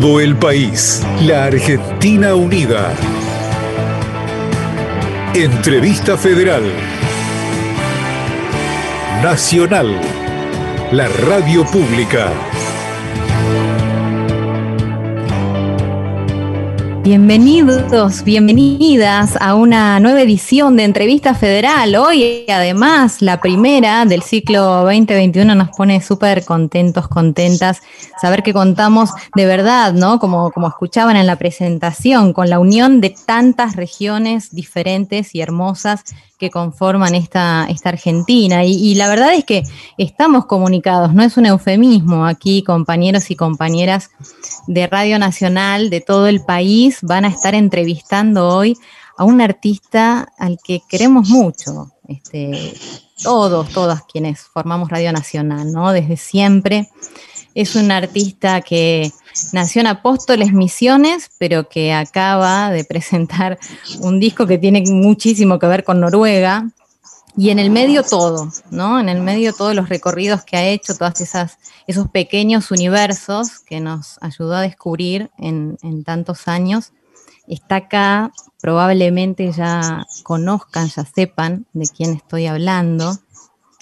todo el país, la Argentina unida. Entrevista Federal. Nacional. La radio pública. Bienvenidos, bienvenidas a una nueva edición de Entrevista Federal. Hoy, además, la primera del ciclo 2021 nos pone súper contentos, contentas, saber que contamos de verdad, ¿no? Como, como escuchaban en la presentación, con la unión de tantas regiones diferentes y hermosas que conforman esta, esta Argentina. Y, la verdad es que estamos comunicados, no es un eufemismo. Aquí compañeros y compañeras de Radio Nacional de todo el país van a estar entrevistando hoy a un artista al que queremos mucho. Este, todos, todas quienes formamos Radio Nacional, ¿no? Desde siempre. Es un artista que nació en Apóstoles Misiones, pero que acaba de presentar un disco que tiene muchísimo que ver con Noruega. Y en el medio todo, ¿no? En el medio todos los recorridos que ha hecho, todos esos pequeños universos que nos ayudó a descubrir en, en tantos años. Está acá, probablemente ya conozcan, ya sepan de quién estoy hablando.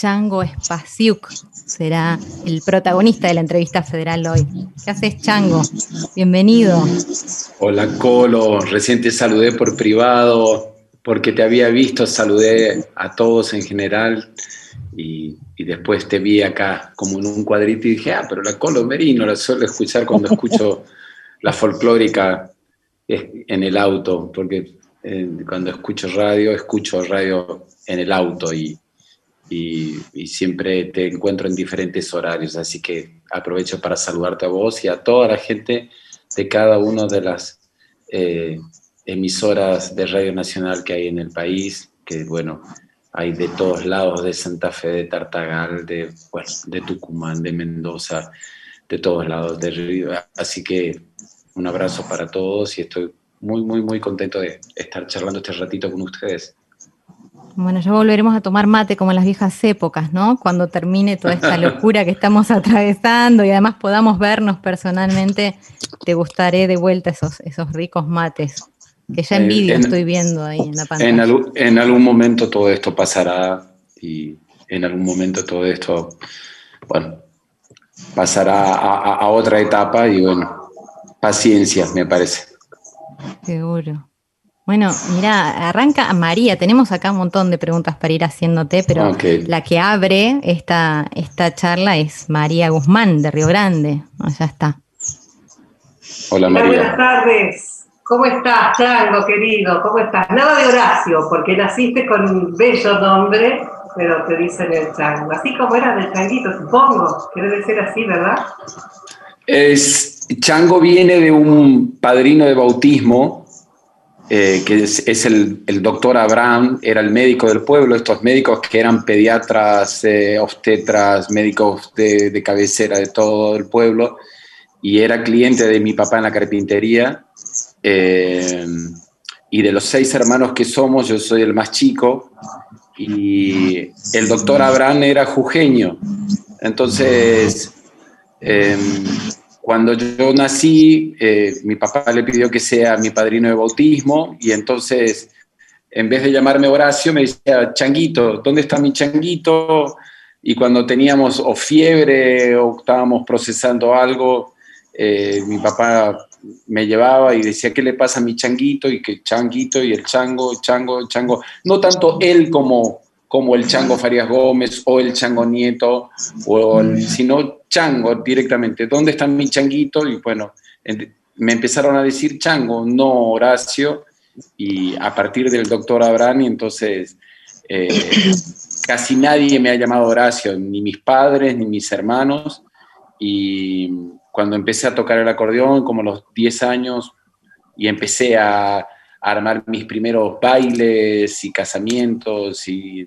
Chango Spasiuk será el protagonista de la entrevista federal hoy. ¿Qué haces, Chango? Bienvenido. Hola, Colo. Recién te saludé por privado, porque te había visto, saludé a todos en general y, después te vi acá como en un cuadrito y dije, ah, pero la Colo Merino la suelo escuchar cuando escucho la folclórica en el auto, porque eh, cuando escucho radio, escucho radio en el auto y y, siempre te encuentro en diferentes horarios, así que aprovecho para saludarte a vos y a toda la gente de cada una de las eh, emisoras de Radio Nacional que hay en el país, que bueno, hay de todos lados, de Santa Fe, de Tartagal, de, de Tucumán, de Mendoza, de todos lados, de Río. Así que un abrazo para todos y estoy muy, muy, muy contento de estar charlando este ratito con ustedes. Bueno, ya volveremos a tomar mate como en las viejas épocas, ¿no? Cuando termine toda esta locura que estamos atravesando y además podamos vernos personalmente, te gustaré de vuelta esos, esos ricos mates, que ya envidio estoy viendo ahí en la pantalla. En, algún momento todo esto pasará y en algún momento todo esto, bueno, pasará a otra etapa y bueno, paciencia, me parece. Seguro. Bueno, mira, arranca María. Tenemos acá un montón de preguntas para ir haciéndote, pero la que abre esta, esta charla es María Guzmán de Río Grande. ya está. Hola María. buenas tardes. ¿Cómo estás, Chango, querido? ¿Cómo estás? Nada de Horacio, porque naciste con un bello nombre, pero te dicen el Chango. Así como era del Changuito, supongo, que debe ser así, ¿verdad? Es, Chango viene de un padrino de bautismo eh, que es, el, doctor Abraham, era el médico del pueblo, estos médicos que eran pediatras, eh, obstetras, médicos de, cabecera de todo el pueblo, y era cliente de mi papá en la carpintería. Eh, y de los seis hermanos que somos, yo soy el más chico, y el doctor Abraham era jujeño. Entonces, cuando yo nací, eh, mi papá le pidió que sea mi padrino de bautismo y entonces, en vez de llamarme Horacio, me decía, Changuito, ¿dónde está mi changuito? Y cuando teníamos o fiebre o estábamos procesando algo, eh, mi papá me llevaba y decía, ¿qué le pasa a mi changuito? Y que changuito y el chango, chango, chango. No tanto él como como el Chango Farías Gómez o el Chango Nieto, o sino Chango directamente. ¿Dónde está mi changuito? Y bueno, me empezaron a decir Chango, no Horacio, y a partir del doctor Abrani, entonces eh, casi nadie me ha llamado Horacio, ni mis padres, ni mis hermanos, y cuando empecé a tocar el acordeón, como los 10 años, y empecé a armar mis primeros bailes y casamientos y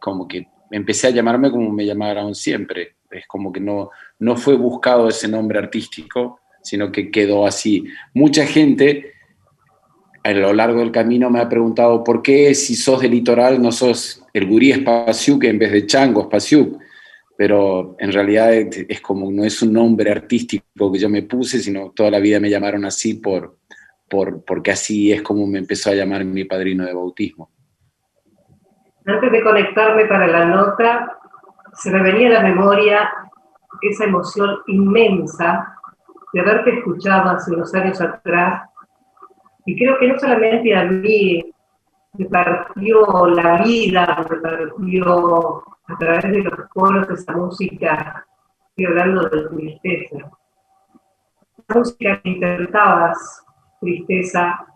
como que empecé a llamarme como me llamaron siempre. Es como que no, no fue buscado ese nombre artístico, sino que quedó así. Mucha gente a lo largo del camino me ha preguntado por qué si sos del litoral no sos el gurí Spasiuk en vez de Chango Spasiuk. pero en realidad es, como, no es un nombre artístico que yo me puse, sino toda la vida me llamaron así por, por, porque así es como me empezó a llamar mi padrino de bautismo. Antes de conectarme para la nota, se me venía a la memoria esa emoción inmensa de haberte escuchado hace unos años atrás. Y creo que no solamente a mí me partió la vida, me partió a través de los coros de esa música, estoy hablando de tristeza. La música que interpretabas, tristeza,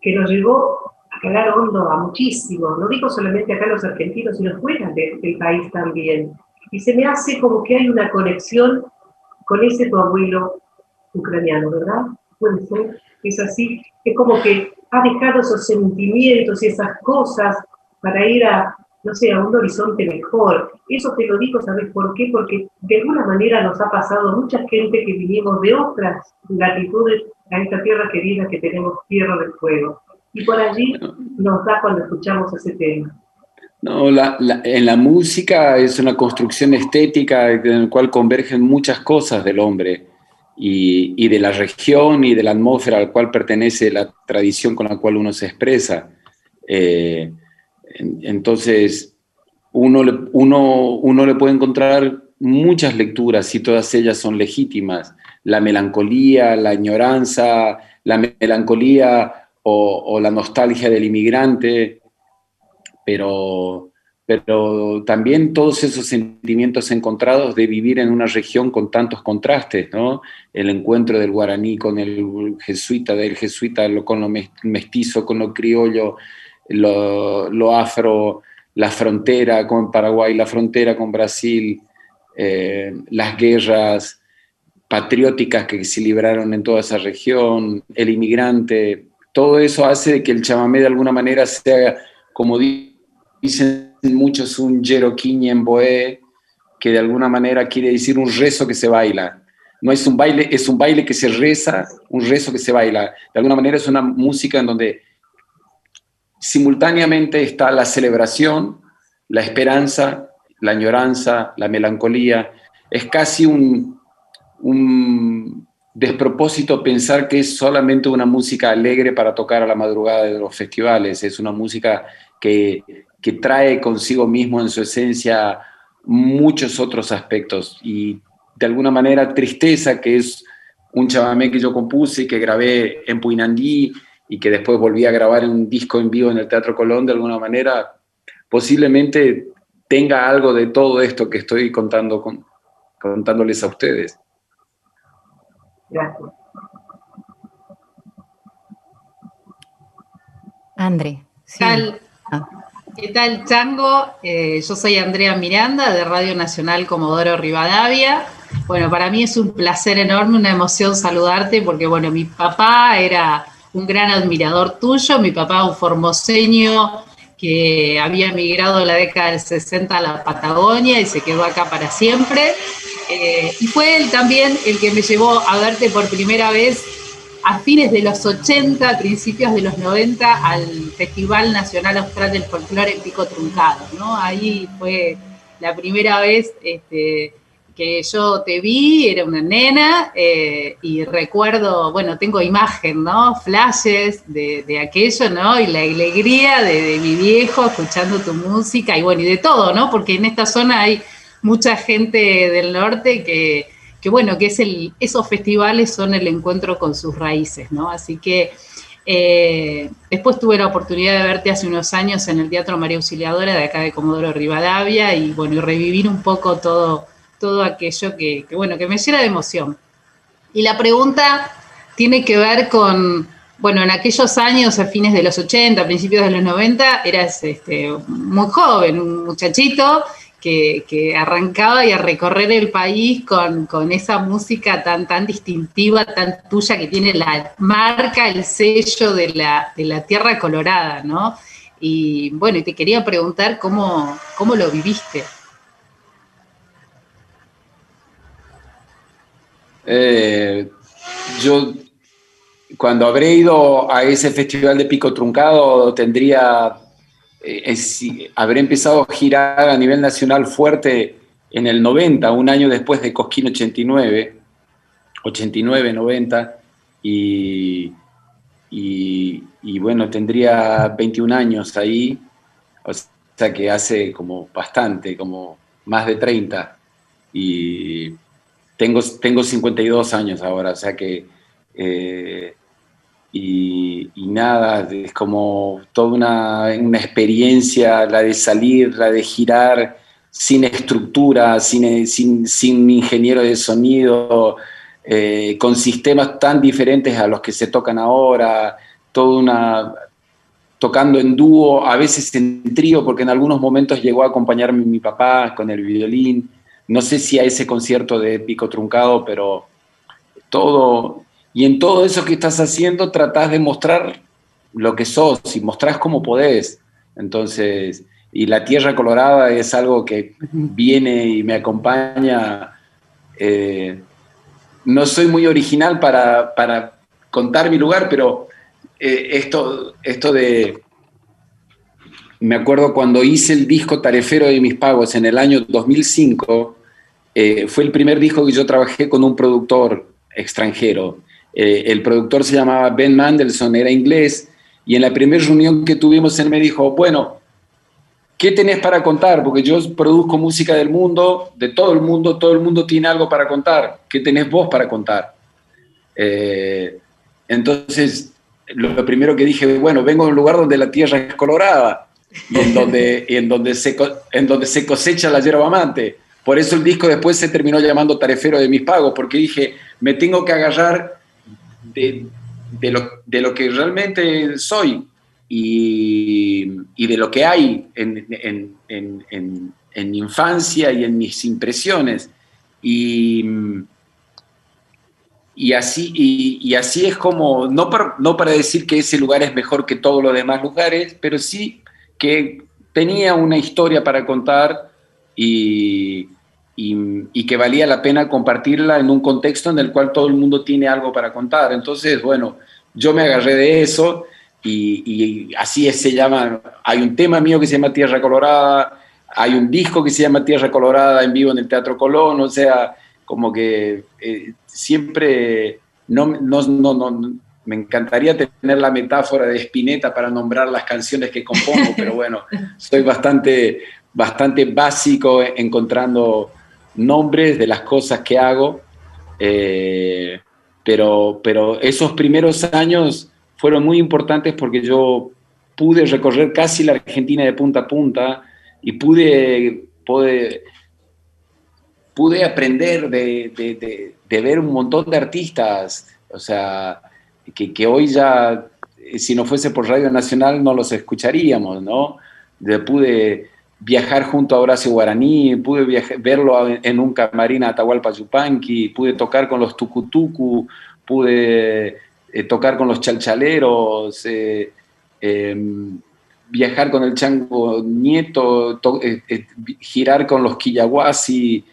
que nos llevó quedar hondo a muchísimo, no digo solamente acá los argentinos, sino fuera del país también. Y se me hace como que hay una conexión con ese tu abuelo ucraniano, ¿verdad? Puede ser, es así, es como que ha dejado esos sentimientos y esas cosas para ir a, no sé, a un horizonte mejor. Eso te lo digo, ¿sabes por qué? Porque de alguna manera nos ha pasado mucha gente que vinimos de otras latitudes a esta tierra querida que tenemos tierra del fuego. Y por allí nos da cuando escuchamos ese tema. No, en la música es una construcción estética en la cual convergen muchas cosas del hombre y, de la región y de la atmósfera al cual pertenece la tradición con la cual uno se expresa. Eh, entonces, uno le, uno, uno le puede encontrar muchas lecturas y todas ellas son legítimas. La melancolía, la añoranza, la melancolía o, la nostalgia del inmigrante, pero pero también todos esos sentimientos encontrados de vivir en una región con tantos contrastes, ¿no? El encuentro del guaraní con el jesuita, del jesuita con lo mestizo, con lo criollo, lo, afro, la frontera con Paraguay, la frontera con Brasil, eh, las guerras patrióticas que se libraron en toda esa región, el inmigrante, todo eso hace que el chamamé de alguna manera sea, como dicen muchos un en boé, que de alguna manera quiere decir un rezo que se baila. No es un baile, es un baile que se reza, un rezo que se baila. De alguna manera es una música en donde simultáneamente está la celebración, la esperanza, la añoranza, la melancolía. Es casi un, un despropósito pensar que es solamente una música alegre para tocar a la madrugada de los festivales. Es una música que, que trae consigo mismo en su esencia muchos otros aspectos y de alguna manera tristeza, que es un chamamé que yo compuse y que grabé en Puinandí y que después volví a grabar en un disco en vivo en el Teatro Colón, de alguna manera posiblemente tenga algo de todo esto que estoy contando con, contándoles a ustedes. Gracias. André. Sí. ¿Qué tal, Chango? Eh, yo soy Andrea Miranda de Radio Nacional Comodoro Rivadavia. Bueno, para mí es un placer enorme, una emoción saludarte porque, bueno, mi papá era un gran admirador tuyo, mi papá un formoseño que había emigrado en la década del 60 a la Patagonia y se quedó acá para siempre. Eh, y fue él también el que me llevó a verte por primera vez a fines de los 80, principios de los 90, al Festival Nacional Austral del Folclore en Pico Truncado, ¿no? Ahí fue la primera vez este, que yo te vi, era una nena, eh, y recuerdo, bueno, tengo imagen, ¿no? Flashes de, aquello, ¿no? Y la alegría de, de, mi viejo escuchando tu música, y bueno, y de todo, ¿no? Porque en esta zona hay mucha gente del norte que bueno, que es el, esos festivales son el encuentro con sus raíces, ¿no? Así que eh, después tuve la oportunidad de verte hace unos años en el Teatro María Auxiliadora de acá de Comodoro Rivadavia y bueno, y revivir un poco todo, todo aquello que, bueno, que me llena de emoción. Y la pregunta tiene que ver con, bueno, en aquellos años, a fines de los 80, principios de los 90, eras este, muy joven, un muchachito, que, arrancaba y a recorrer el país con, esa música tan, tan distintiva, tan tuya, que tiene la marca, el sello de la, tierra colorada, ¿no? Y bueno, y te quería preguntar cómo, cómo lo viviste. Eh, yo, cuando habré ido a ese festival de Pico Truncado, tendría eh, haber empezado a girar a nivel nacional fuerte en el 90, un año después de Cosquín 89, 89, 90, y, y, bueno, tendría 21 años ahí, o sea que hace como bastante, como más de 30, y tengo, tengo 52 años ahora, o sea que... Eh, y, nada, es como toda una, una, experiencia, la de salir, la de girar sin estructura, sin, sin, sin ingeniero de sonido, eh, con sistemas tan diferentes a los que se tocan ahora, toda una tocando en dúo, a veces en trío, porque en algunos momentos llegó a acompañarme mi papá con el violín. No sé si a ese concierto de Pico Truncado, pero todo, y en todo eso que estás haciendo tratás de mostrar lo que sos y mostrás cómo podés. Entonces, y la tierra colorada es algo que viene y me acompaña. Eh, no soy muy original para, contar mi lugar, pero eh, esto, esto de... Me acuerdo cuando hice el disco Tarefero de mis pagos en el año 2005, eh, fue el primer disco que yo trabajé con un productor extranjero. El productor se llamaba Ben Mandelson, era inglés, y en la primera reunión que tuvimos él me dijo, bueno, ¿Qué tenés para contar? Porque yo produzco música del mundo, de todo el mundo, todo el mundo tiene algo para contar. ¿Qué tenés vos para contar? Eh, entonces, lo primero que dije, bueno, vengo de un lugar donde la tierra es colorada y en donde, en donde, se, en donde se cosecha la yerba amante. Por eso el disco después se terminó llamando Tarefero de mis pagos, porque dije, me tengo que agarrar de, de, lo, de lo que realmente soy y, de lo que hay en, mi infancia y en mis impresiones. Y, y así, y, así es como, no para, no para decir que ese lugar es mejor que todos los demás lugares, pero sí que tenía una historia para contar y, y, que valía la pena compartirla en un contexto en el cual todo el mundo tiene algo para contar. Entonces, bueno, yo me agarré de eso y, así se llama, hay un tema mío que se llama Tierra Colorada, hay un disco que se llama Tierra Colorada en vivo en el Teatro Colón, o sea, como que eh, siempre no, no, no, me encantaría tener la metáfora de Spinetta para nombrar las canciones que compongo, pero bueno, soy bastante, bastante básico encontrando nombres de las cosas que hago, eh, pero, pero esos primeros años fueron muy importantes porque yo pude recorrer casi la Argentina de punta a punta y pude, pude, pude aprender de, ver un montón de artistas, o sea, que, hoy ya, si no fuese por Radio Nacional, no los escucharíamos, ¿no? pude viajar junto a Horacio Guaraní, pude verlo en un camarín a Atahualpa Yupanqui, pude tocar con los Tucutucu, pude eh, tocar con los chalchaleros, eh, em, viajar con el chango nieto, eh, girar con los quillahuasi,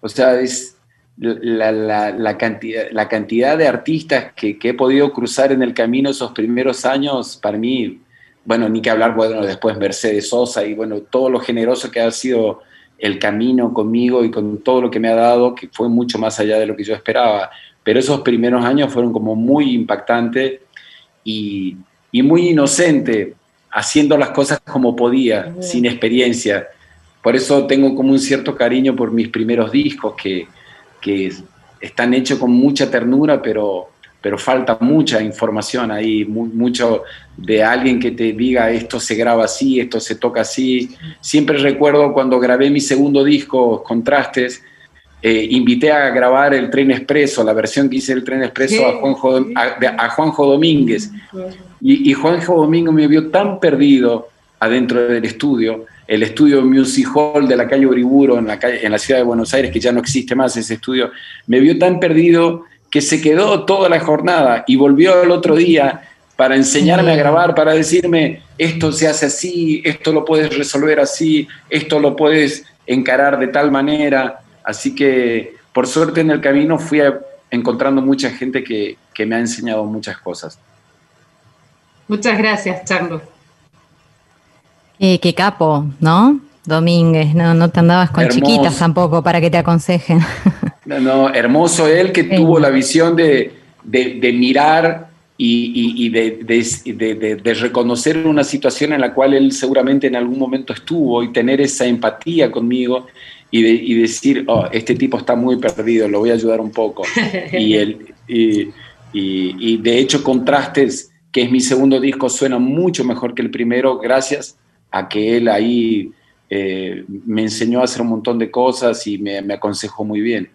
o sea, es la, cantidad, la cantidad de artistas que, he podido cruzar en el camino esos primeros años, para mí, bueno, ni que hablar, bueno, después Mercedes Sosa y bueno, todo lo generoso que ha sido el camino conmigo y con todo lo que me ha dado, que fue mucho más allá de lo que yo esperaba pero esos primeros años fueron como muy impactantes y, muy inocente, haciendo las cosas como podía, sin experiencia. Por eso tengo como un cierto cariño por mis primeros discos, que, están hechos con mucha ternura, pero, pero falta mucha información ahí, mucho de alguien que te diga esto se graba así, esto se toca así. Siempre recuerdo cuando grabé mi segundo disco, Contrastes, eh, invité a grabar el Tren Expreso, la versión que hice del Tren Expreso a Juanjo, a, Juanjo Domínguez. Y, Juanjo Domínguez me vio tan perdido adentro del estudio, el estudio Music Hall de la calle Uriburo en la, calle, en la ciudad de Buenos Aires, que ya no existe más ese estudio, me vio tan perdido que se quedó toda la jornada y volvió el otro día para enseñarme a grabar, para decirme, esto se hace así, esto lo puedes resolver así, esto lo puedes encarar de tal manera. Así que por suerte en el camino fui encontrando mucha gente que, me ha enseñado muchas cosas. Muchas gracias, Chango. qué capo, ¿no? Domínguez, no, no te andabas con chiquitas tampoco para que te aconsejen. No, no, hermoso él que tuvo la visión de, mirar y, de, reconocer una situación en la cual él seguramente en algún momento estuvo y tener esa empatía conmigo y, decir, oh, este tipo está muy perdido, lo voy a ayudar un poco. y, él, y, de hecho, Contrastes, que es mi segundo disco, suena mucho mejor que el primero gracias a que él ahí eh, me enseñó a hacer un montón de cosas y me, aconsejó muy bien.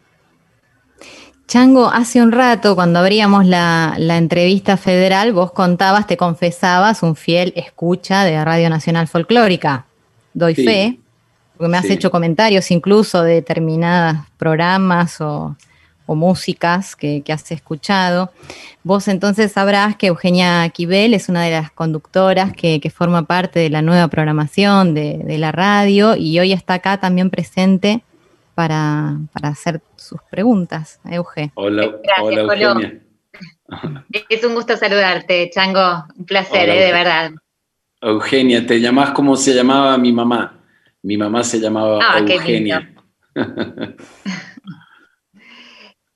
Chango, hace un rato, cuando abríamos la, entrevista federal, vos contabas, te confesabas un fiel escucha de Radio Nacional Folclórica. Doy fe, porque me has hecho comentarios incluso de determinados programas o, músicas que, has escuchado. Vos entonces sabrás que Eugenia Quibel es una de las conductoras que, forma parte de la nueva programación de, la radio y hoy está acá también presente para, hacer sus preguntas. Euge. Hola, hola Eugenia. Es un gusto saludarte, Chango. Un placer, eh, de verdad. Eugenia, te llamás como se llamaba mi mamá. Mi mamá se llamaba ah, Eugenia.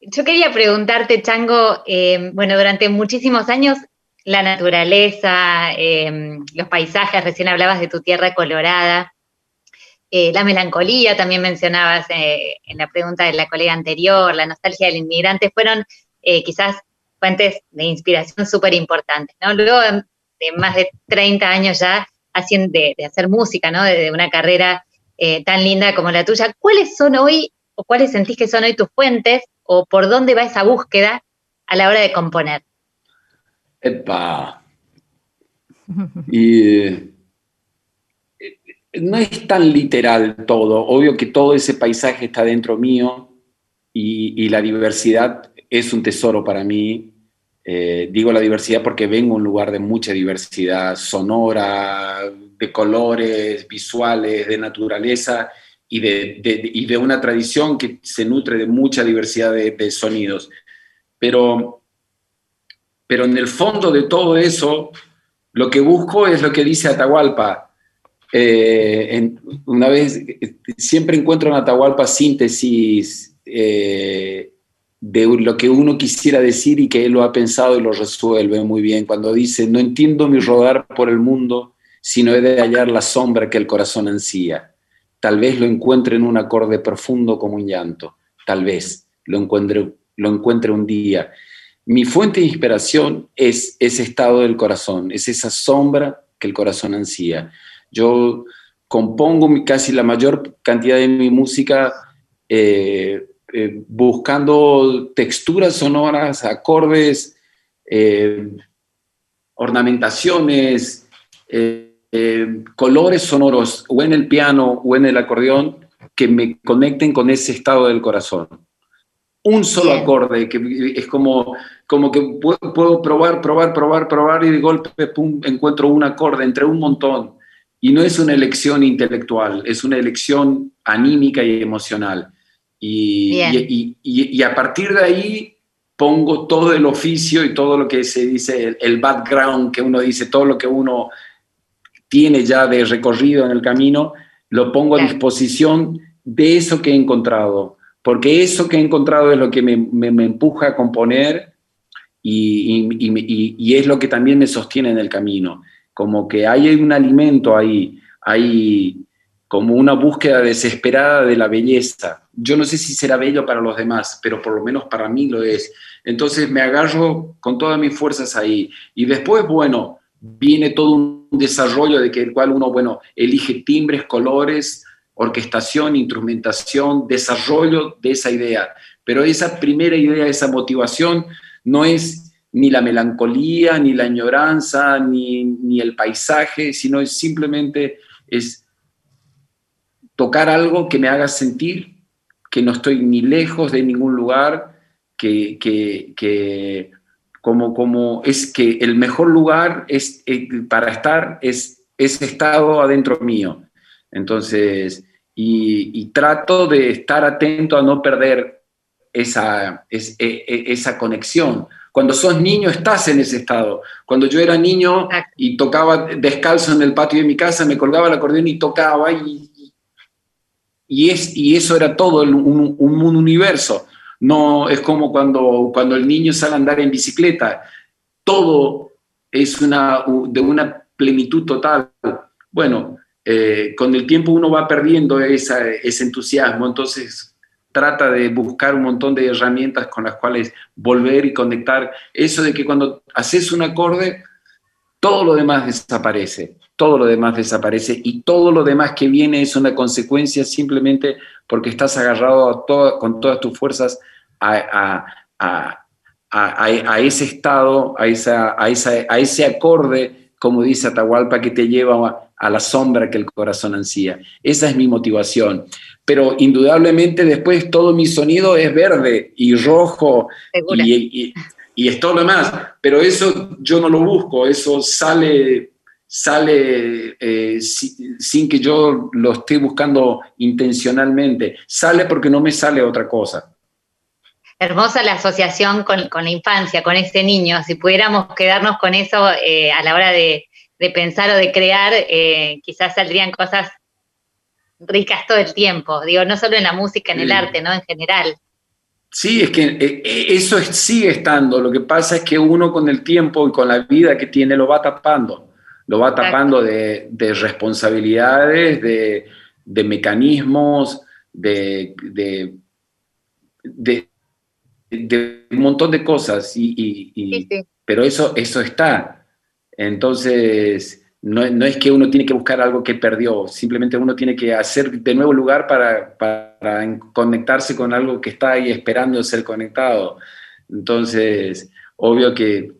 Yo quería preguntarte, Chango, eh, bueno, durante muchísimos años la naturaleza, eh, los paisajes, recién hablabas de tu tierra colorada, eh, la melancolía, también mencionabas en la pregunta de la colega anterior, la nostalgia del inmigrante, fueron quizás fuentes de inspiración súper importantes, ¿no? Luego de más de 30 años ya de, hacer música, ¿no? De, una carrera eh, tan linda como la tuya. ¿Cuáles son hoy, o cuáles sentís que son hoy tus fuentes, o por dónde va esa búsqueda a la hora de componer? Epa. Y eh, no es tan literal todo. Obvio que todo ese paisaje está dentro mío y, la diversidad es un tesoro para mí. Eh, digo la diversidad porque vengo a un lugar de mucha diversidad sonora, de colores, visuales, de naturaleza y de, de una tradición que se nutre de mucha diversidad de, sonidos. Pero, pero en el fondo de todo eso, lo que busco es lo que dice Atahualpa. Eh, una vez, siempre encuentro en Atahualpa síntesis eh, de lo que uno quisiera decir y que él lo ha pensado y lo resuelve muy bien. Cuando dice, no entiendo mi rodar por el mundo, sino he de hallar la sombra que el corazón ansía. Tal vez lo encuentre en un acorde profundo como un llanto. Tal vez lo encuentre, lo encuentre un día. Mi fuente de inspiración es ese estado del corazón, es esa sombra que el corazón ansía. Yo compongo casi la mayor cantidad de mi música eh, eh, buscando texturas sonoras, acordes, eh, ornamentaciones, colores sonoros, o en el piano o en el acordeón, que me conecten con ese estado del corazón. Un solo acorde, que es como, como que puedo, probar, probar, probar, probar y de golpe pum, encuentro un acorde entre un montón. Y no es una elección intelectual, es una elección anímica y emocional. Y, a partir de ahí pongo todo el oficio y todo lo que se dice, el, background que uno dice, todo lo que uno tiene ya de recorrido en el camino, lo pongo a disposición de eso que he encontrado, porque eso que he encontrado es lo que me, me, empuja a componer y, y, es lo que también me sostiene en el camino, como que hay un alimento ahí, hay como una búsqueda desesperada de la belleza. Yo no sé si será bello para los demás, pero por lo menos para mí lo es. Entonces me agarro con todas mis fuerzas ahí. Y después, bueno, viene todo un desarrollo de que el cual uno, bueno, elige timbres, colores, orquestación, instrumentación, desarrollo de esa idea. Pero esa primera idea, esa motivación, no es ni la melancolía, ni la añoranza, ni, ni el paisaje, sino es simplemente es tocar algo que me haga sentir que no estoy ni lejos de ningún lugar, que, como, como es que el mejor lugar es, eh, para estar es ese estado adentro mío. Entonces, y, trato de estar atento a no perder esa, e, e, esa conexión. Cuando sos niño estás en ese estado. Cuando yo era niño y tocaba descalzo en el patio de mi casa, me colgaba el acordeón y tocaba y, y, es, y eso era todo, un, un, universo. No es como cuando, cuando el niño sale a andar en bicicleta, todo es una, de una plenitud total. Bueno, eh, con el tiempo uno va perdiendo ese entusiasmo, entonces trata de buscar un montón de herramientas con las cuales volver y conectar. Eso de que cuando haces un acorde, todo lo demás desaparece, todo lo demás desaparece y todo lo demás que viene es una consecuencia simplemente porque estás agarrado con todas tus fuerzas a, ese estado, a, a, a ese acorde, como dice Atahualpa, que te lleva a la sombra que el corazón ansía. Esa es mi motivación. Pero indudablemente después todo mi sonido es verde y rojo y, es todo lo demás. Pero eso yo no lo busco, eso sale, sale eh, sin que yo lo esté buscando intencionalmente. Sale porque no me sale otra cosa. Hermosa la asociación con, la infancia, con ese niño. Si pudiéramos quedarnos con eso eh, a la hora de, de pensar o de crear, eh, quizás saldrían cosas ricas todo el tiempo, digo, no solo en la música, en el arte, ¿no? En general. Sí, es que eh, eh, eso sigue estando, lo que pasa es que uno con el tiempo y con la vida que tiene lo va tapando, lo va tapando de, responsabilidades, de, mecanismos, de, de, un montón de cosas, y, pero eso, eso está. Entonces, no, es que uno tiene que buscar algo que perdió, simplemente uno tiene que hacer de nuevo lugar para, conectarse con algo que está ahí esperando ser conectado. Entonces, obvio que,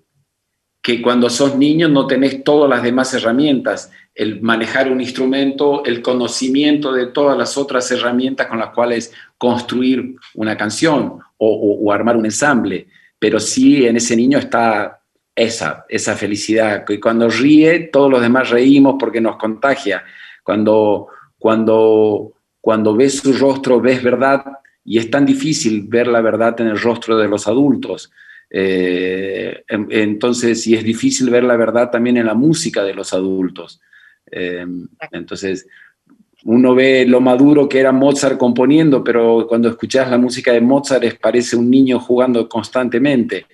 que cuando sos niño no tenés todas las demás herramientas, el manejar un instrumento, el conocimiento de todas las otras herramientas con las cuales construir una canción o, o armar un ensamble, pero sí en ese niño está esa, esa felicidad. Y cuando ríe, todos los demás reímos porque nos contagia. Cuando, cuando, cuando ves su rostro, ves verdad, y es tan difícil ver la verdad en el rostro de los adultos. Eh, entonces, y es difícil ver la verdad también en la música de los adultos. Eh, entonces, uno ve lo maduro que era Mozart componiendo, pero cuando escuchas la música de Mozart parece un niño jugando constantemente.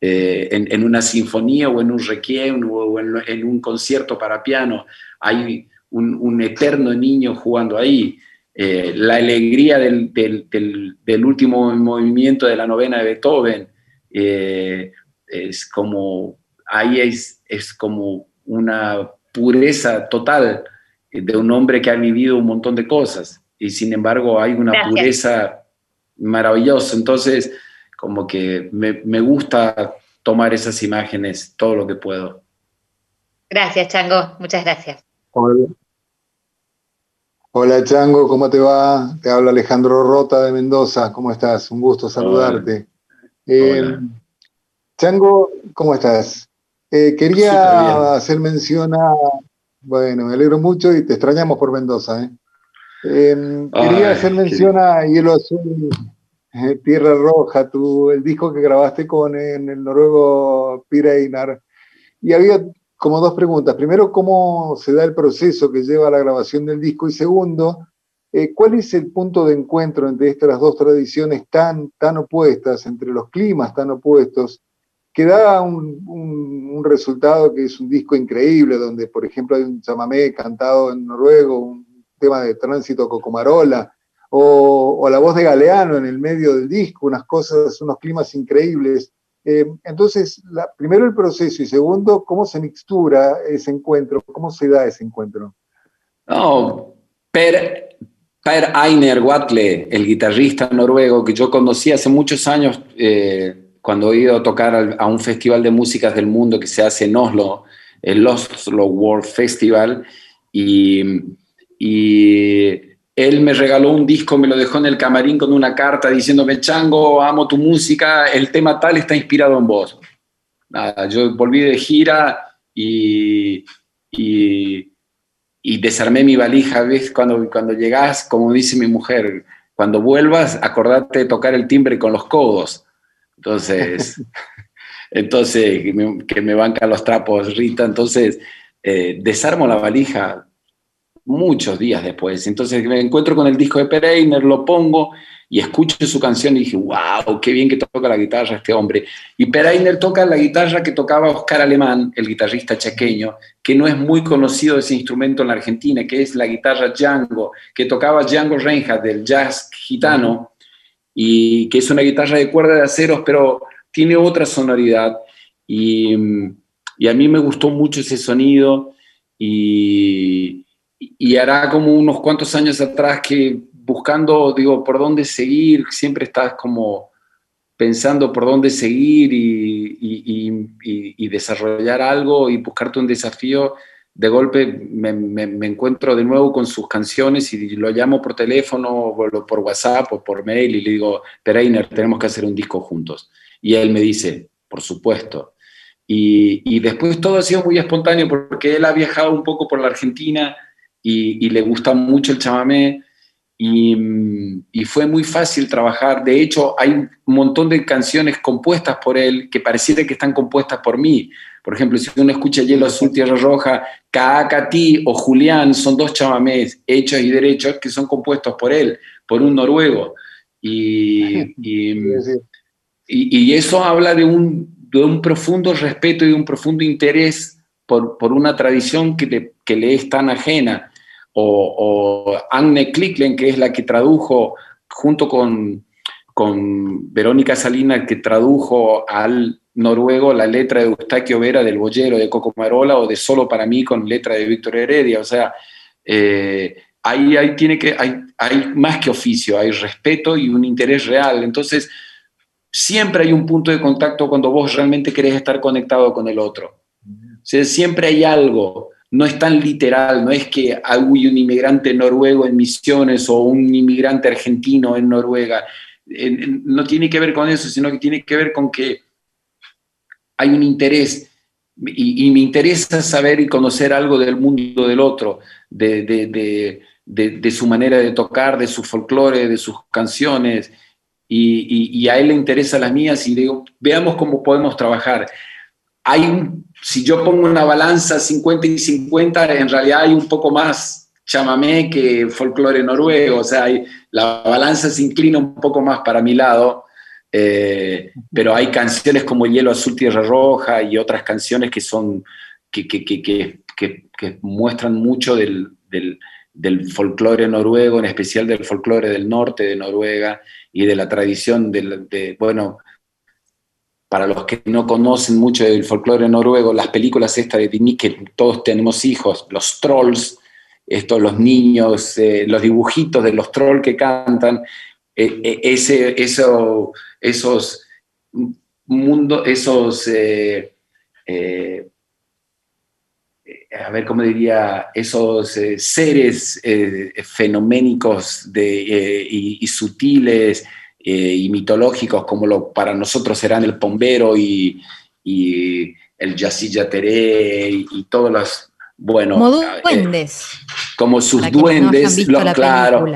Eh, en, una sinfonía o en un requiem o en, un concierto para piano, hay un, eterno niño jugando ahí. Eh, la alegría del, último movimiento de la novena de Beethoven eh, es como, ahí es, es como una pureza total de un hombre que ha vivido un montón de cosas y sin embargo hay una pureza maravillosa. Entonces, como que me, gusta tomar esas imágenes todo lo que puedo. Gracias, Chango. Muchas gracias. Hola. Chango, ¿cómo te va? Te habla Alejandro Rota de Mendoza. ¿Cómo estás? Un gusto saludarte. Eh, Chango, ¿cómo estás? Eh, quería hacer mención a. Bueno, me alegro mucho y te extrañamos por Mendoza. ¿eh? quería hacer mención a Hielo Azul Tierra Roja, tú, el disco que grabaste con en el noruego Einar. Y había como dos preguntas. Primero, ¿cómo se da el proceso que lleva a la grabación del disco? Y segundo, eh, ¿cuál es el punto de encuentro entre estas dos tradiciones tan, tan opuestas, entre los climas tan opuestos, que da un, un, resultado que es un disco increíble, donde, por ejemplo, hay un chamamé cantado en noruego, un tema de tránsito cocomarola, o, la voz de Galeano en el medio del disco, unas cosas, unos climas increíbles. Eh, entonces, primero el proceso y segundo, cómo se mixtura ese encuentro, cómo se da ese encuentro. No, Per, per Einer Watle, el guitarrista noruego que yo conocí hace muchos años eh, cuando he ido a tocar a un festival de músicas del mundo que se hace en Oslo, el Oslo World Festival, y, y él me regaló un disco, me lo dejó en el camarín con una carta diciéndome, Chango, amo tu música, el tema tal está inspirado en vos. Nada, yo volví de gira y, y, desarmé mi valija. ¿Ves? Cuando, cuando llegás, como dice mi mujer, cuando vuelvas, acordate de tocar el timbre con los codos. Entonces, entonces que me, bancan los trapos, Rita. Entonces, eh, desarmo la valija, muchos días después. Entonces me encuentro con el disco de Pereiner, lo pongo y escucho su canción y dije, wow, qué bien que toca la guitarra este hombre. Y Pereiner toca la guitarra que tocaba Oscar Alemán, el guitarrista chaqueño, que no es muy conocido ese instrumento en la Argentina, que es la guitarra Django, que tocaba Django Reinhardt del jazz gitano, y que es una guitarra de cuerda de aceros, pero tiene otra sonoridad. Y, y a mí me gustó mucho ese sonido y, y hará como unos cuantos años atrás que buscando, digo, por dónde seguir, siempre estás como pensando por dónde seguir y, desarrollar algo y buscarte un desafío, de golpe me, encuentro de nuevo con sus canciones y lo llamo por teléfono, o por WhatsApp o por mail y le digo, Pereiner, tenemos que hacer un disco juntos. Y él me dice, por supuesto. Y, y después todo ha sido muy espontáneo porque él ha viajado un poco por la Argentina, y, le gusta mucho el chamamé y, fue muy fácil trabajar. De hecho, hay un montón de canciones compuestas por él que pareciera que están compuestas por mí. Por ejemplo, si uno escucha Hielo Azul, Tierra Roja, Kaakati o Julián, son dos chamamés hechos y derechos que son compuestos por él, por un noruego. Y, y, eso habla de un, de un profundo respeto y de un profundo interés por, por una tradición que le, que le es tan ajena o, Anne Kliklen, que es la que tradujo junto con, con Verónica Salinas, que tradujo al noruego la letra de Eustaquio Vera del Boyero de Coco Marola o de Solo para mí con letra de Víctor Heredia. O sea, eh, ahí, ahí, tiene que, hay, hay más que oficio, hay respeto y un interés real. Entonces, siempre hay un punto de contacto cuando vos realmente querés estar conectado con el otro. Siempre hay algo no es tan literal, no es que hay un inmigrante noruego en Misiones o un inmigrante argentino en Noruega. No tiene que ver con eso, sino que tiene que ver con que hay un interés y, me interesa saber y conocer algo del mundo del otro, de, su manera de tocar, de su folclore, de sus canciones. Y, a él le interesan las mías y digo, veamos cómo podemos trabajar. Hay un si yo pongo una balanza 50 y 50, en realidad hay un poco más chamamé que folclore noruego, o sea, la balanza se inclina un poco más para mi lado, eh, pero hay canciones como Hielo Azul, Tierra Roja y otras canciones que son, que, que, que, que muestran mucho del, del, del folclore noruego, en especial del folclore del norte de Noruega y de la tradición de, de bueno, para los que no conocen mucho del folclore noruego, las películas estas de Disney, que todos tenemos hijos, los trolls, estos, los niños, eh, los dibujitos de los trolls que cantan, eh, eh, ese, eso, esos mundos, esos, a ver cómo diría, esos seres fenoménicos de, y sutiles, eh, y mitológicos como lo para nosotros serán el Pombero y, y el Yacilla Teré y, todos los, bueno... Como eh, duendes. como sus duendes, claro.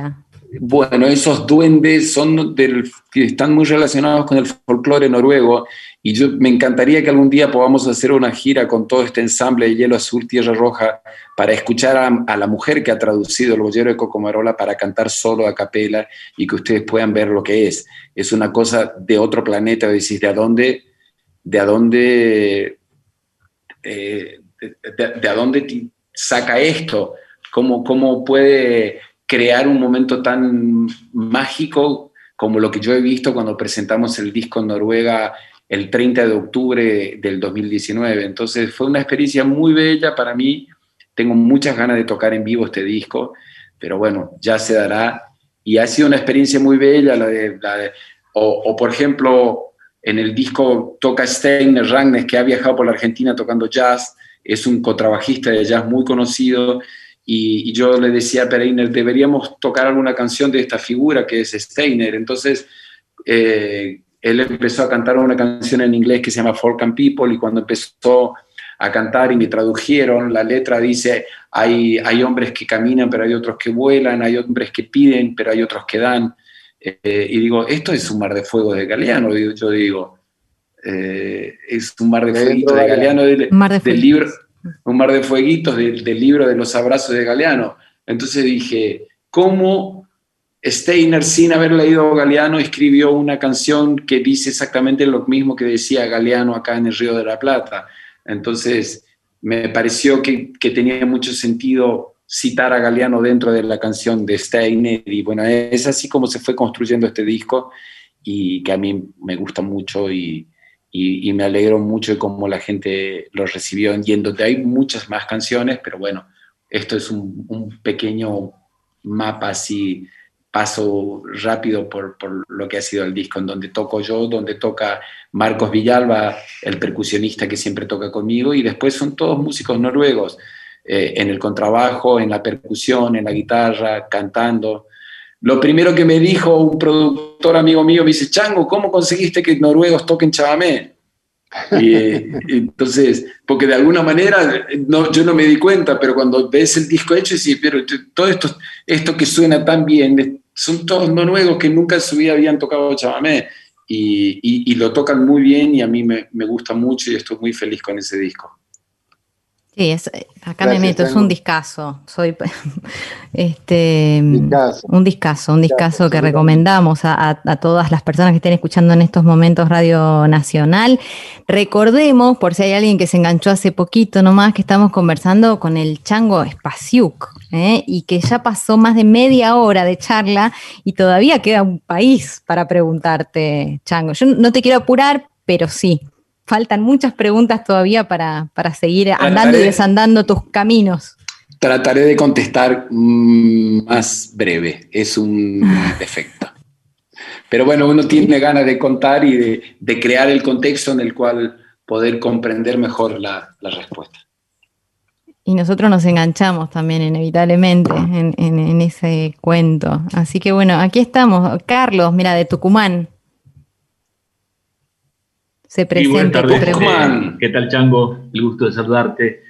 Bueno, esos duendes son del, que están muy relacionados con el folclore noruego y yo me encantaría que algún día podamos hacer una gira con todo este ensamble de Hielo Azul, Tierra Roja, para escuchar a, la mujer que ha traducido el bollero de Cocomarola para cantar solo a capela y que ustedes puedan ver lo que es. Es una cosa de otro planeta, decís, ¿de a dónde, de dónde, eh, de, dónde saca esto? ¿Cómo, ¿Cómo puede crear un momento tan mágico como lo que yo he visto cuando presentamos el disco en Noruega el 30 de octubre del 2019. Entonces fue una experiencia muy bella para mí. Tengo muchas ganas de tocar en vivo este disco, pero bueno, ya se dará. Y ha sido una experiencia muy bella. La de, o, por ejemplo, en el disco toca Steiner Ragnes, que ha viajado por la Argentina tocando jazz. Es un contrabajista de jazz muy conocido y, yo le decía a Pereiner, deberíamos tocar alguna canción de esta figura que es Steiner. Entonces, eh, él empezó a cantar una canción en inglés que se llama Folk and People y cuando empezó a cantar y me tradujeron, la letra dice, hay, hay hombres que caminan, pero hay otros que vuelan, hay hombres que piden, pero hay otros que dan. Eh, y digo, esto es un mar de fuego de Galeano, yo digo, eh, es un mar de fueguitos de Galeano del libro un mar de fueguitos del, libro de los abrazos de Galeano. Entonces dije, ¿cómo Steiner, sin haber leído Galeano, escribió una canción que dice exactamente lo mismo que decía Galeano acá en el Río de la Plata? Entonces me pareció que, que tenía mucho sentido citar a Galeano dentro de la canción de Steiner y bueno, es así como se fue construyendo este disco y que a mí me gusta mucho y, y, me alegro mucho de cómo la gente lo recibió yendo. Hay muchas más canciones, pero bueno, esto es un, un pequeño mapa así, paso rápido por, por, lo que ha sido el disco, en donde toco yo, donde toca Marcos Villalba, el percusionista que siempre toca conmigo, y después son todos músicos noruegos, eh, en el contrabajo, en la percusión, en la guitarra, cantando. Lo primero que me dijo un productor amigo mío, me dice, Chango, ¿cómo conseguiste que noruegos toquen chamamé? Y, entonces, porque de alguna manera, no, yo no me di cuenta, pero cuando ves el disco hecho, sí, pero todo esto, esto que suena tan bien, son todos noruegos que nunca en su vida habían tocado chamamé y, lo tocan muy bien y a mí me gusta mucho y estoy muy feliz con ese disco. Sí, es, eh, acá me meto, es un discazo. Soy este un discazo, un discazo que recomendamos a, todas las personas que estén escuchando en estos momentos Radio Nacional. Recordemos, por si hay alguien que se enganchó hace poquito nomás, que estamos conversando con el Chango Espaciuc, ¿eh? y que ya pasó más de media hora de charla y todavía queda un país para preguntarte, Chango. Yo no te quiero apurar, pero sí, faltan muchas preguntas todavía para, seguir andando y desandando tus caminos. Trataré de contestar mm, más breve, es un defecto. Pero bueno, uno tiene ganas de contar y de, crear el contexto en el cual poder comprender mejor la, respuesta. Y nosotros nos enganchamos también inevitablemente en, en, ese cuento. Así que bueno, aquí estamos. Carlos, mira, de Tucumán se presenta ¿Qué tal, Chango? El gusto de saludarte.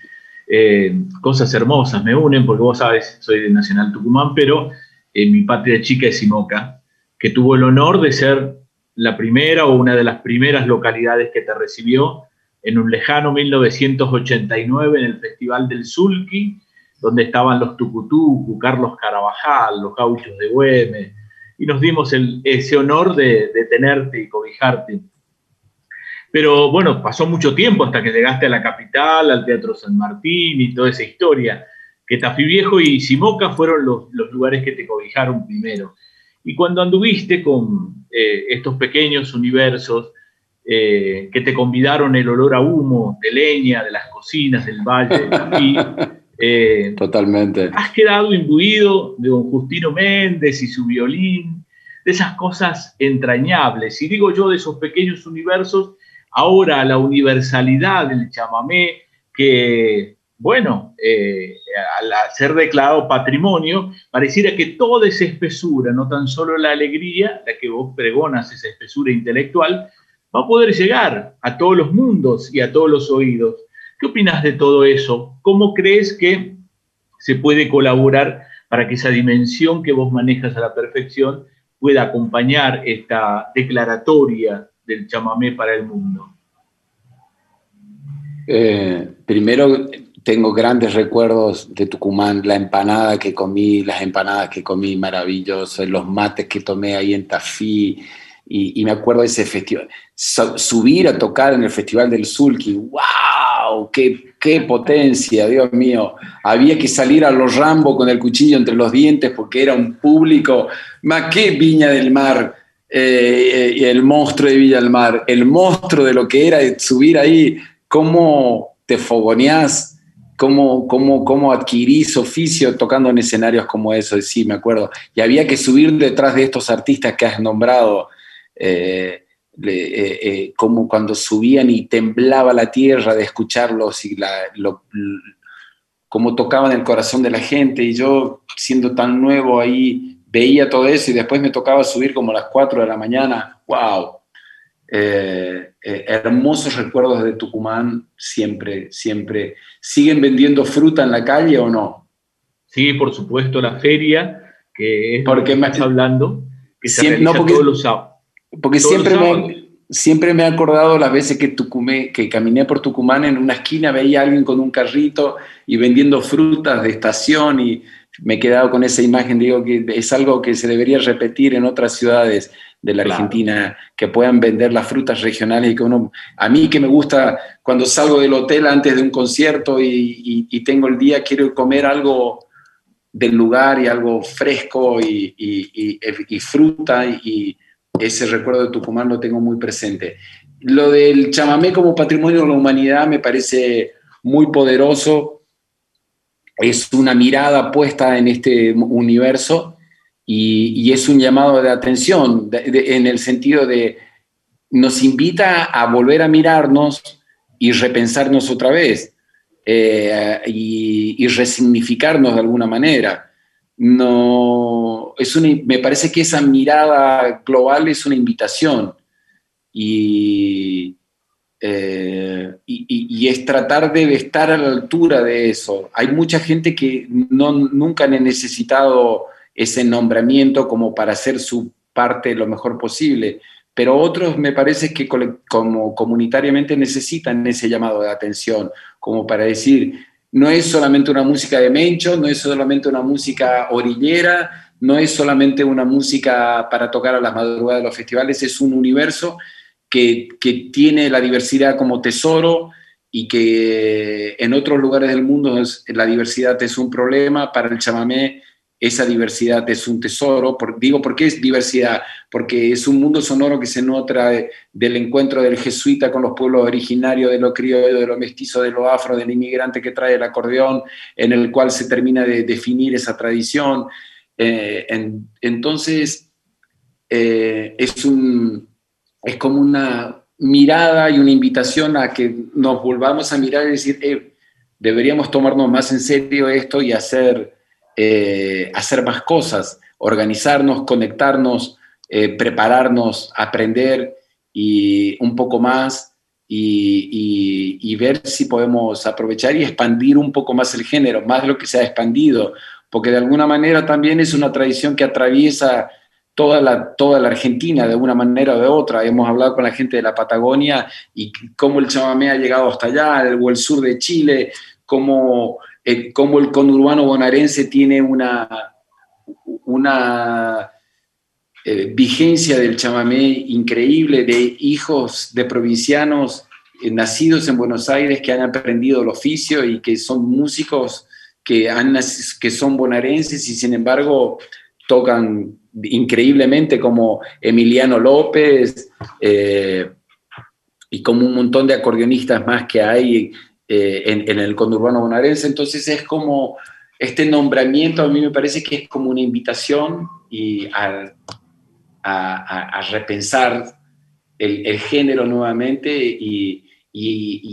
Eh, cosas hermosas me unen, porque vos sabes, soy de Nacional Tucumán, pero eh, mi patria chica es Simoca, que tuvo el honor de ser la primera o una de las primeras localidades que te recibió en un lejano 1989 en el Festival del Sulki, donde estaban los Tucutucu, Carlos Carabajal, los gauchos de Güemes, y nos dimos ese honor de, de tenerte y cobijarte pero bueno, pasó mucho tiempo hasta que llegaste a la capital, al Teatro San Martín y toda esa historia. Que Tafí Viejo y Simoca fueron los, lugares que te cobijaron primero. Y cuando anduviste con eh, estos pequeños universos eh, que te convidaron el olor a humo de leña, de las cocinas del valle de Tafí, eh, Totalmente. Has quedado imbuido de don Justino Méndez y su violín, de esas cosas entrañables. Y digo yo de esos pequeños universos ahora la universalidad del chamamé, que, bueno, eh, al ser declarado patrimonio, pareciera que toda esa espesura, no tan solo la alegría, la que vos pregonas, esa espesura intelectual, va a poder llegar a todos los mundos y a todos los oídos. ¿Qué opinas de todo eso? ¿Cómo crees que se puede colaborar para que esa dimensión que vos manejas a la perfección pueda acompañar esta declaratoria del chamamé para el mundo? Eh, primero, tengo grandes recuerdos de Tucumán, la empanada que comí, las empanadas que comí maravillosas, los mates que tomé ahí en Tafí, y, me acuerdo de ese festival. subir a tocar en el Festival del Sulki, ¡wow! Qué, ¡Qué potencia, Dios mío! Había que salir a los Rambo con el cuchillo entre los dientes porque era un público, más que Viña del Mar eh, el monstruo de Villa del Mar, el monstruo de lo que era subir ahí, cómo te fogoneás, cómo, cómo, cómo adquirís oficio tocando en escenarios como eso, sí, me acuerdo. Y había que subir detrás de estos artistas que has nombrado, eh, eh, como cuando subían y temblaba la tierra de escucharlos y la, cómo tocaban el corazón de la gente. Y yo, siendo tan nuevo ahí, veía todo eso y después me tocaba subir como a las 4 de la mañana. ¡Wow! Eh, eh, hermosos recuerdos de Tucumán, siempre, siempre. ¿Siguen vendiendo fruta en la calle o no? Sí, por supuesto, la feria, que es porque me estás hablando, que se no, porque, todos los sábados. Porque siempre, me, siempre me he acordado las veces que, Tucumé, que caminé por Tucumán, en una esquina veía a alguien con un carrito y vendiendo frutas de estación y me he quedado con esa imagen, digo que es algo que se debería repetir en otras ciudades de la Argentina, que puedan vender las frutas regionales y que uno, a mí que me gusta cuando salgo del hotel antes de un concierto y, tengo el día, quiero comer algo del lugar y algo fresco y, y fruta y ese recuerdo de Tucumán lo tengo muy presente. Lo del chamamé como patrimonio de la humanidad me parece muy poderoso, es una mirada puesta en este universo y, es un llamado de atención en el sentido de nos invita a volver a mirarnos y repensarnos otra vez eh, y, resignificarnos de alguna manera. No, es me parece que esa mirada global es una invitación y, eh, y, es tratar de estar a la altura de eso. Hay mucha gente que no, nunca han necesitado ese nombramiento como para hacer su parte lo mejor posible, pero otros me parece que como comunitariamente necesitan ese llamado de atención, como para decir, no es solamente una música de mencho, no es solamente una música orillera, no es solamente una música para tocar a las madrugadas de los festivales, es un universo que, tiene la diversidad como tesoro y que en otros lugares del mundo la diversidad es un problema, para el chamamé esa diversidad es un tesoro. Digo, ¿por qué es diversidad? Porque es un mundo sonoro que se nutra del encuentro del jesuita con los pueblos originarios, de lo criollo, de lo mestizo, de lo afro, del inmigrante que trae el acordeón, en el cual se termina de definir esa tradición. Eh, entonces, eh, es, un, es como una mirada y una invitación a que nos volvamos a mirar y decir, eh, deberíamos tomarnos más en serio esto y hacer eh, hacer más cosas, organizarnos, conectarnos, eh, prepararnos, aprender y un poco más y, ver si podemos aprovechar y expandir un poco más el género, más lo que se ha expandido, porque de alguna manera también es una tradición que atraviesa toda la, toda la Argentina de una manera o de otra. Hemos hablado con la gente de la Patagonia y cómo el chamamé ha llegado hasta allá, o el sur de Chile, cómo eh, cómo el conurbano bonaerense tiene una, una eh, vigencia del chamamé increíble de hijos de provincianos eh, nacidos en Buenos Aires que han aprendido el oficio y que son músicos que, han, que son bonaerenses y sin embargo tocan increíblemente como Emiliano López y como un montón de acordeonistas más que hay eh, en, el conurbano bonaerense. Entonces es como este nombramiento a mí me parece que es como una invitación y a, repensar el, género nuevamente y,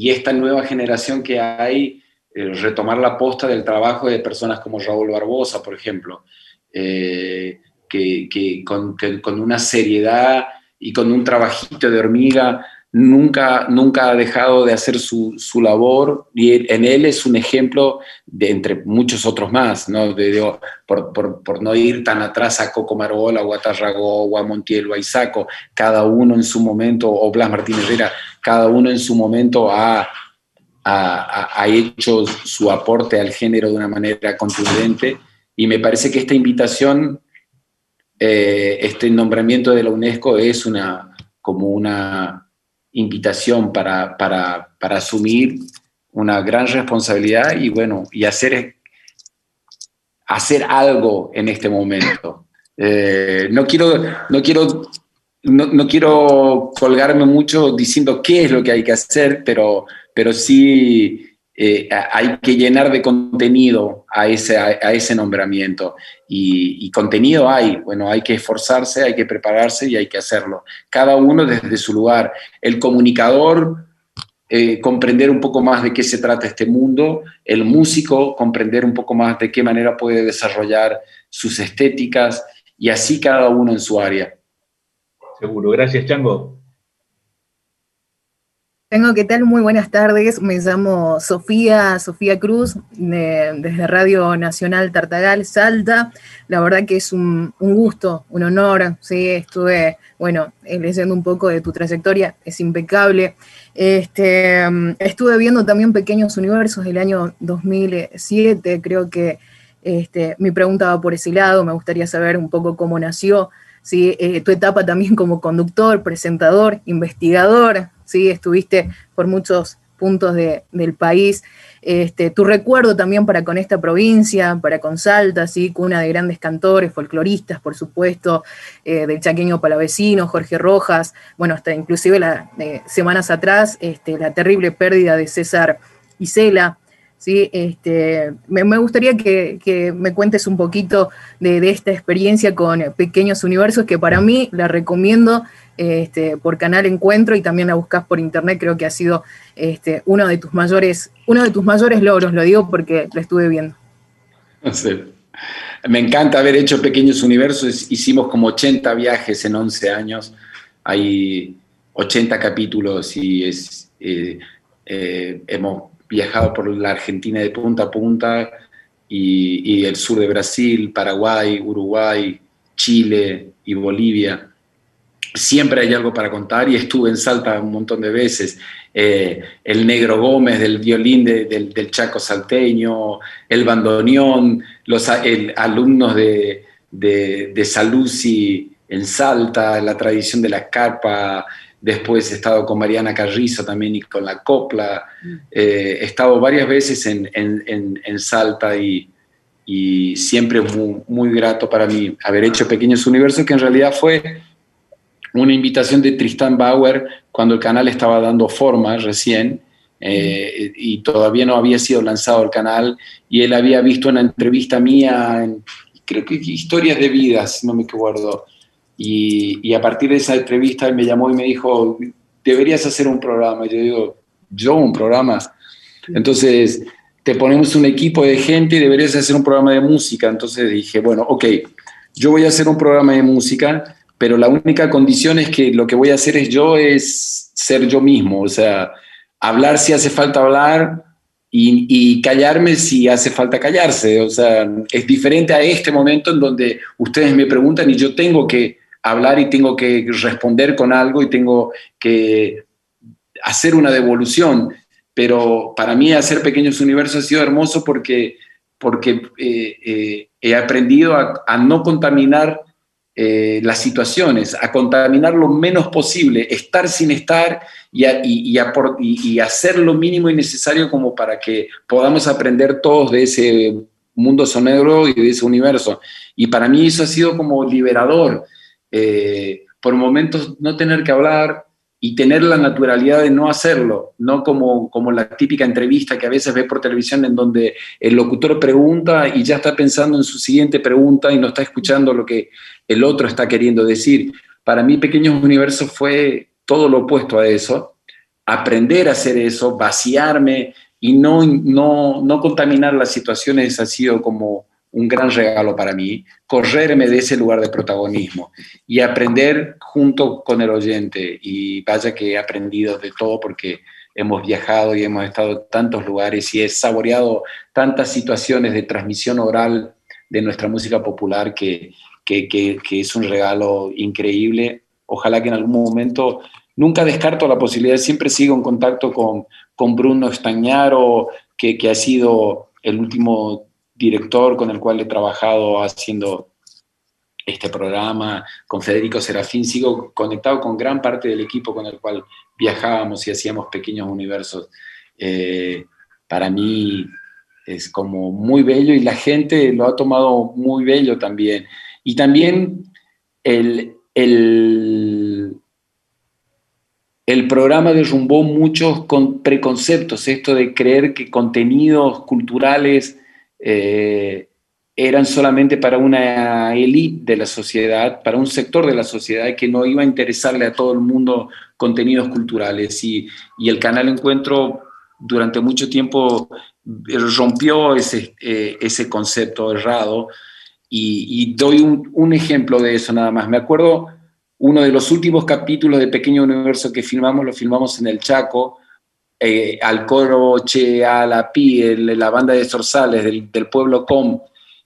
esta nueva generación que hay, eh, retomar la posta del trabajo de personas como Raúl Barbosa, por ejemplo, eh, que, con, una seriedad y con un trabajito de hormiga nunca, nunca ha dejado de hacer su, labor y en él es un ejemplo de entre muchos otros más, ¿no? De, por, no ir tan atrás a Coco Marola o a Tarragó a Montiel o a Isaco, cada uno en su momento, o Blas Martínez Herrera, cada uno en su momento ha, ha, hecho su aporte al género de una manera contundente y me parece que esta invitación, eh, este nombramiento de la UNESCO es una, como una invitación para, para, para, asumir una gran responsabilidad y bueno, y hacer, hacer algo en este momento. Eh, no quiero, no quiero, no, no, quiero colgarme mucho diciendo qué es lo que hay que hacer, pero, pero sí eh, hay que llenar de contenido a ese, nombramiento. Y, contenido hay, bueno, hay que esforzarse, hay que prepararse y hay que hacerlo. Cada uno desde su lugar. El comunicador, eh, comprender un poco más de qué se trata este mundo, el músico, comprender un poco más de qué manera puede desarrollar sus estéticas y así cada uno en su área. Seguro, gracias Chango. Tengo ¿qué tal? Muy buenas tardes. Me llamo Sofía, Sofía Cruz, desde Radio Nacional Tartagal, Salta. La verdad que es un, gusto, un honor. Sí, estuve, bueno, eh, leyendo un poco de tu trayectoria, es impecable. Este, estuve viendo también Pequeños Universos del año 2007, creo que Este, mi pregunta va por ese lado, me gustaría saber un poco cómo nació, ¿sí? Eh, tu etapa también como conductor, presentador, investigador, ¿sí? estuviste por muchos puntos del país. Este, tu recuerdo también para con esta provincia, para con Salta, ¿sí? cuna de grandes cantores, folcloristas, por supuesto, eh, del chaqueño palavecino, Jorge Rojas, bueno, hasta inclusive la, semanas atrás, este, la terrible pérdida de César Isela, ¿sí? Este, me, gustaría que, me cuentes un poquito de, esta experiencia con Pequeños Universos, que para mí la recomiendo este, por Canal Encuentro y también la buscas por internet, creo que ha sido este, uno, de tus mayores, uno de tus mayores logros, lo digo porque lo estuve viendo. Me encanta haber hecho Pequeños Universos, hicimos como 80 viajes en 11 años, hay 80 capítulos y eh, eh, hemos viajado por la Argentina de punta a punta y, el sur de Brasil, Paraguay, Uruguay, Chile y Bolivia. Siempre hay algo para contar y estuve en Salta un montón de veces. Eh, el Negro Gómez del violín del, Chaco salteño, el bandoneón, los alumnos de, de, de Saluzzi en Salta, la tradición de la carpa, Después he estado con Mariana Carrizo también y con la copla. Eh, he estado varias veces en, en, Salta y, y siempre muy, muy, grato para mí haber hecho Pequeños Universos, que en realidad fue una invitación de Tristan Bauer cuando el canal estaba dando forma recién. Eh, y todavía no había sido lanzado el canal y él había visto una entrevista mía en, creo que historias de vidas, no me acuerdo, y, a partir de esa entrevista él me llamó y me dijo, deberías hacer un programa. Y yo digo, ¿yo un programa? Entonces, te ponemos un equipo de gente y deberías hacer un programa de música. Entonces dije, bueno, ok, yo voy a hacer un programa de música, pero la única condición es que lo que voy a hacer es yo, es ser yo mismo, o sea, hablar si hace falta hablar y, y, callarme si hace falta callarse. O sea, es diferente a este momento en donde ustedes me preguntan y yo tengo que hablar y tengo que responder con algo y tengo que hacer una devolución. Pero para mí hacer Pequeños Universos ha sido hermoso porque, porque eh, eh, he aprendido a, no contaminar eh, las situaciones, a contaminar lo menos posible, estar sin estar y, y, hacer lo mínimo y necesario como para que podamos aprender todos de ese mundo sonoro y de ese universo. Y para mí eso ha sido como liberador eh, por momentos no tener que hablar y tener la naturalidad de no hacerlo, no como, como la típica entrevista que a veces ves por televisión en donde el locutor pregunta y ya está pensando en su siguiente pregunta y no está escuchando lo que el otro está queriendo decir. Para mí Pequeños Universos fue todo lo opuesto a eso, aprender a hacer eso, vaciarme y no, no, no contaminar las situaciones ha sido como un gran regalo para mí, correrme de ese lugar de protagonismo y aprender junto con el oyente. Y vaya que he aprendido de todo porque hemos viajado y hemos estado en tantos lugares y he saboreado tantas situaciones de transmisión oral de nuestra música popular que, que, es un regalo increíble. Ojalá que en algún momento, nunca descarto la posibilidad, siempre sigo en contacto con, con Bruno Estañaro, que, que ha sido el último director con el cual he trabajado haciendo este programa, con Federico Serafín, sigo conectado con gran parte del equipo con el cual viajábamos y hacíamos pequeños universos. Eh, para mí es como muy bello y la gente lo ha tomado muy bello también. Y también el, el, el programa derrumbó muchos preconceptos, esto de creer que contenidos culturales eh, eran solamente para una élite de la sociedad, para un sector de la sociedad que no iba a interesarle a todo el mundo contenidos culturales. Y, el canal Encuentro durante mucho tiempo rompió ese, eh, ese concepto errado. Y, doy un, un, ejemplo de eso nada más. Me acuerdo uno de los últimos capítulos de Pequeño Universo que filmamos, lo filmamos en el Chaco, eh, al coro Che, a la Pi, la banda de Zorzales del, pueblo Com,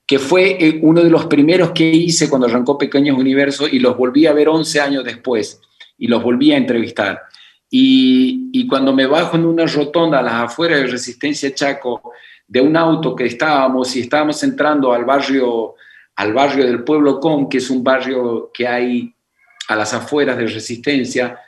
que fue eh, uno de los primeros que hice cuando arrancó Pequeños Universos y los volví a ver 11 años después y los volví a entrevistar. Y, y, cuando me bajo en una rotonda a las afueras de Resistencia Chaco, de un auto que estábamos y estábamos entrando al barrio, al barrio del Pueblo Con, que es un barrio que hay a las afueras de Resistencia,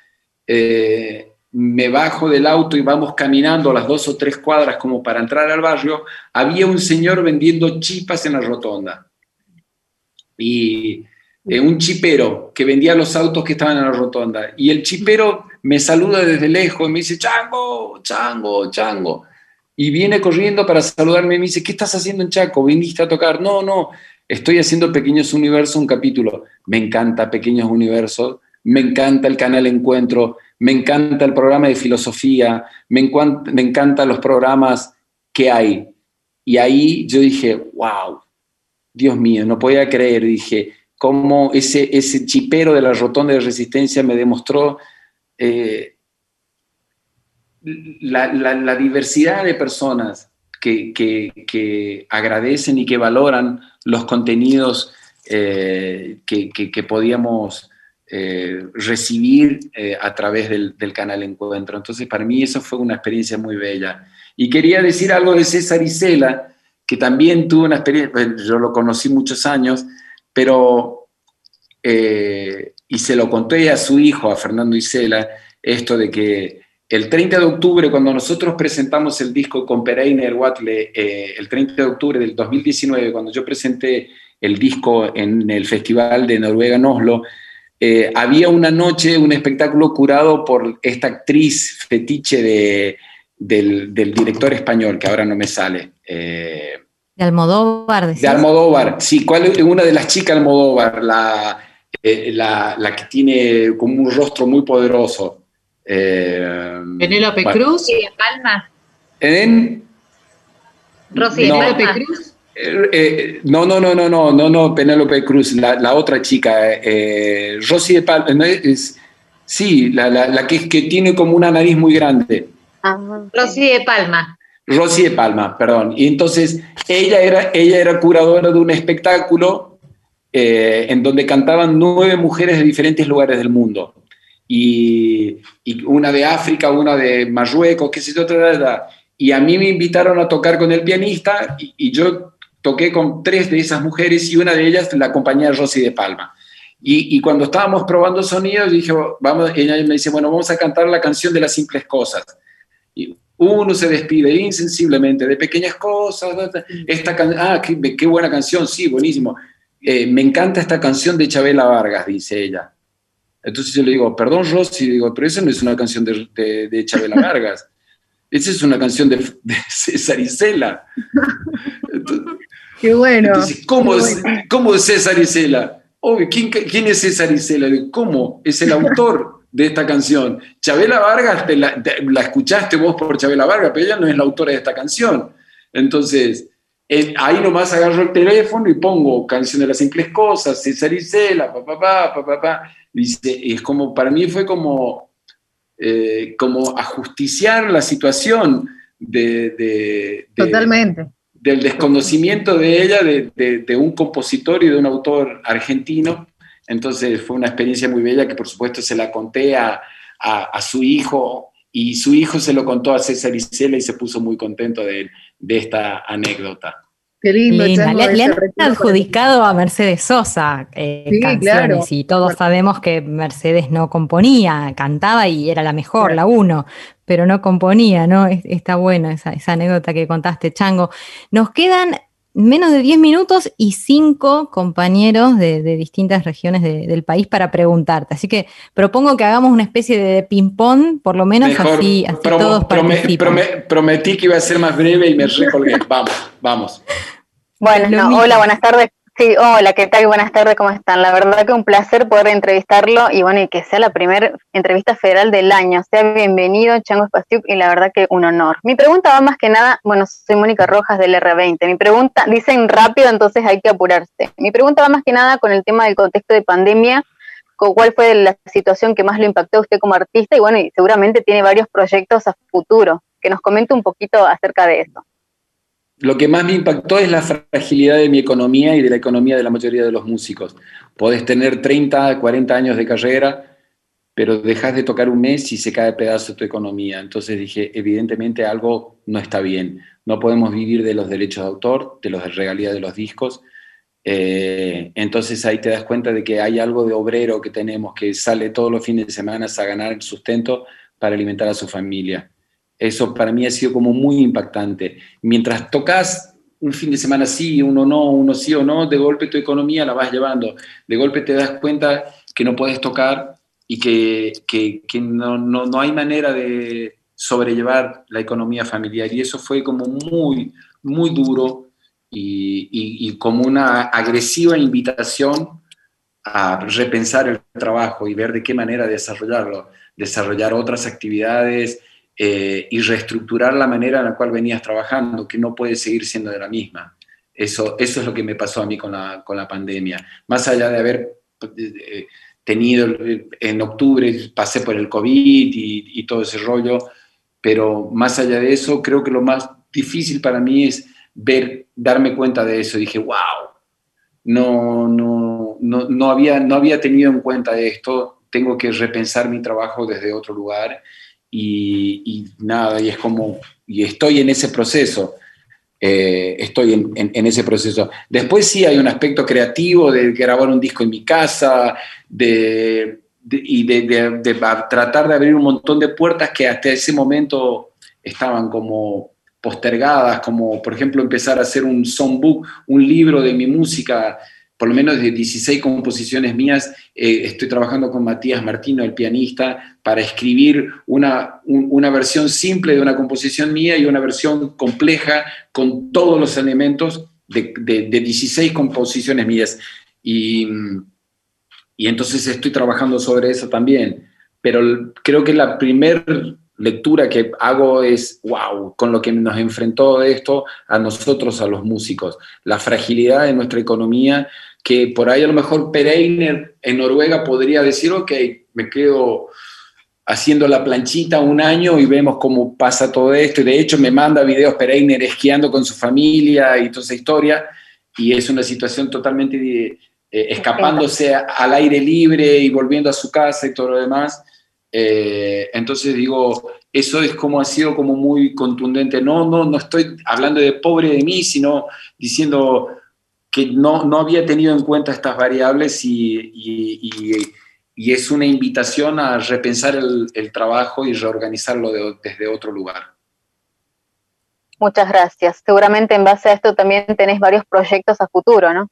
eh, me bajo del auto y vamos caminando las dos o tres cuadras como para entrar al barrio, había un señor vendiendo chipas en la rotonda. Y eh, un chipero que vendía los autos que estaban en la rotonda. Y el chipero me saluda desde lejos y me dice, Chango, Chango, Chango. Y viene corriendo para saludarme y me dice, ¿qué estás haciendo en Chaco? ¿Viniste a tocar? No, no, estoy haciendo Pequeños Universos, un capítulo. Me encanta Pequeños Universos, me encanta el canal Encuentro, me encanta el programa de filosofía, me, encantan los programas que hay. Y ahí yo dije, wow, Dios mío, no podía creer, dije, cómo ese, ese chipero de la rotonda de resistencia me demostró eh, la, diversidad de personas que, agradecen y que valoran los contenidos eh, que, podíamos eh, recibir a través del, canal Encuentro. Entonces, para mí eso fue una experiencia muy bella. Y quería decir algo de César Isela, que también tuvo una experiencia, yo lo conocí muchos años, pero, eh, y se lo conté a su hijo, a Fernando Isela, esto de que el 30 de octubre, cuando nosotros presentamos el disco con Pereiner Watle, eh, el 30 de octubre del 2019, cuando yo presenté el disco en el Festival de Noruega en Oslo, eh, había una noche, un espectáculo curado por esta actriz fetiche de, del, director español, que ahora no me sale. Eh, de Almodóvar. De Almodóvar, sí. ¿Cuál es una de las chicas Almodóvar? La, eh, la, la, que tiene como un rostro muy poderoso. Eh, Penélope Cruz. de Palma. ¿En? Rosy no, Penélope Cruz. Eh, no, no, no, no, no, no, no, Penélope Cruz, la, la otra chica, Rosy de Palma, es, sí, la, la, que, que tiene como una nariz muy grande. Rosy de Palma. Rosy de Palma, perdón. Y entonces ella era, ella era curadora de un espectáculo eh, en donde cantaban nueve mujeres de diferentes lugares del mundo. Y, una de África, una de Marruecos, qué sé yo, otra, y a mí me invitaron a tocar con el pianista y, yo toqué con tres de esas mujeres y una de ellas la compañía Rosy de Palma. Y, cuando estábamos probando sonidos, dije, vamos, ella me dice, bueno, vamos a cantar la canción de las simples cosas. Y uno se despide insensiblemente de pequeñas cosas. Esta ah, qué, buena canción, sí, buenísimo. Eh, me encanta esta canción de Chabela Vargas, dice ella. Entonces yo le digo, perdón, Rosy, digo, pero esa no es una canción de, de, Chabela Vargas. Esa es una canción de, César Isela. Qué bueno. ¿cómo, Es, ¿cómo, César Isela? ¿quién, ¿quién, es César Isela? ¿Cómo? Es el autor de esta canción. Chabela Vargas, la, escuchaste vos por Chabela Vargas, pero ella no es la autora de esta canción. Entonces, ahí nomás agarro el teléfono y pongo Canción de las Simples Cosas, César Isela, papá, papá, papá. Dice, es como, para mí fue como, eh, como ajusticiar la situación de, Totalmente. Del desconocimiento de ella, de un compositor y de un autor argentino. Entonces fue una experiencia muy bella que por supuesto se la conté a, su hijo y su hijo se lo contó a César Isela y se puso muy contento de, esta anécdota. Qué lindo. Le, han adjudicado a Mercedes Sosa eh, canciones y todos sabemos que Mercedes no componía, cantaba y era la mejor, la uno, pero no componía, ¿no? Está bueno esa, esa anécdota que contaste, Chango. Nos quedan menos de 10 minutos y cinco compañeros de, distintas regiones del país para preguntarte. Así que propongo que hagamos una especie de ping-pong, por lo menos así, todos prometí que iba a ser más breve y me recolgué. vamos, vamos. Bueno, hola, buenas tardes. Sí, hola, ¿qué tal? Buenas tardes, ¿cómo están? La verdad que un placer poder entrevistarlo y bueno, y que sea la primera entrevista federal del año. Sea bienvenido, Chango Espaciuc, y la verdad que un honor. Mi pregunta va más que nada, bueno, soy Mónica Rojas del R20. Mi pregunta, dicen rápido, entonces hay que apurarse. Mi pregunta va más que nada con el tema del contexto de pandemia, cuál fue la situación que más lo impactó a usted como artista y bueno, y seguramente tiene varios proyectos a futuro. Que nos comente un poquito acerca de eso lo que más me impactó es la fragilidad de mi economía y de la economía de la mayoría de los músicos. Podés tener 30, 40 años de carrera pero dejas de tocar un mes y se cae pedazo tu economía. Entonces dije, evidentemente algo no está bien. No podemos vivir de los derechos de autor, de los regalías de los discos. Eh, entonces ahí te das cuenta de que hay algo de obrero que tenemos que sale todos los fines de semana a ganar el sustento para alimentar a su familia. Eso para mí ha sido como muy impactante. Mientras tocas un fin de semana sí, uno no, uno sí o no, de golpe tu economía la vas llevando. De golpe te das cuenta que no puedes tocar y que, que, no, no, no, hay manera de sobrellevar la economía familiar. Y eso fue como muy, muy duro y, y como una agresiva invitación a repensar el trabajo y ver de qué manera desarrollarlo, desarrollar otras actividades eh, y reestructurar la manera en la cual venías trabajando, que no puede seguir siendo de la misma. Eso, eso es lo que me pasó a mí con la, con la pandemia. Más allá de haber eh, tenido en octubre, pasé por el COVID y, todo ese rollo, pero más allá de eso, creo que lo más difícil para mí es ver, darme cuenta de eso. Dije, wow, no, no, no, no, había, no había tenido en cuenta esto, tengo que repensar mi trabajo desde otro lugar y, y nada, y es como, y estoy en ese proceso. Eh, estoy en, ese proceso. Después sí hay un aspecto creativo de grabar un disco en mi casa, de, y de, tratar de abrir un montón de puertas que hasta ese momento estaban como postergadas, como por ejemplo empezar a hacer un songbook, un libro de mi música por lo menos de 16 composiciones mías, eh, estoy trabajando con Matías Martino, el pianista, para escribir una, una versión simple de una composición mía y una versión compleja con todos los elementos de, de, 16 composiciones mías. Y, y, entonces estoy trabajando sobre eso también. Pero creo que la primera lectura que hago es, wow, con lo que nos enfrentó esto a nosotros, a los músicos, la fragilidad de nuestra economía, que por ahí a lo mejor Pereiner en Noruega podría decir, ok, me quedo haciendo la planchita un año y vemos cómo pasa todo esto. Y de hecho me manda videos Pereiner esquiando con su familia y toda esa historia. Y es una situación totalmente eh, escapándose al aire libre y volviendo a su casa y todo lo demás. Eh, entonces digo, eso es como ha sido como muy contundente. No, no, no estoy hablando de pobre de mí, sino diciendo que no, no había tenido en cuenta estas variables y, es una invitación a repensar el trabajo y reorganizarlo desde otro lugar. Muchas gracias. Seguramente en base a esto también tenés varios proyectos a futuro, ¿no?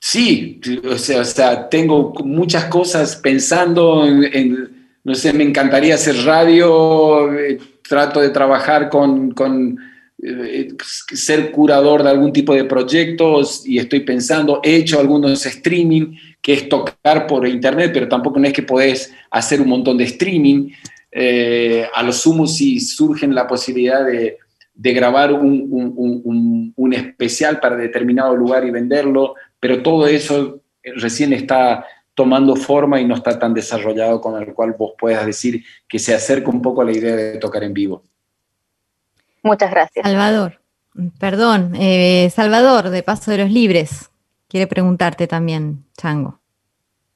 Sí, o sea, tengo muchas cosas pensando en, no sé, me encantaría hacer radio, eh, trato de trabajar con, con eh, ser curador de algún tipo de proyectos y estoy pensando, he hecho algunos streaming, que es tocar por internet, pero tampoco es que podés hacer un montón de streaming. Eh, a lo sumo si surge la posibilidad de, grabar un, especial para determinado lugar y venderlo, pero todo eso recién está tomando forma y no está tan desarrollado con el cual vos puedas decir que se acerca un poco a la idea de tocar en vivo. Muchas gracias. Salvador, perdón, eh, Salvador de Paso de los Libres, quiere preguntarte también, Chango.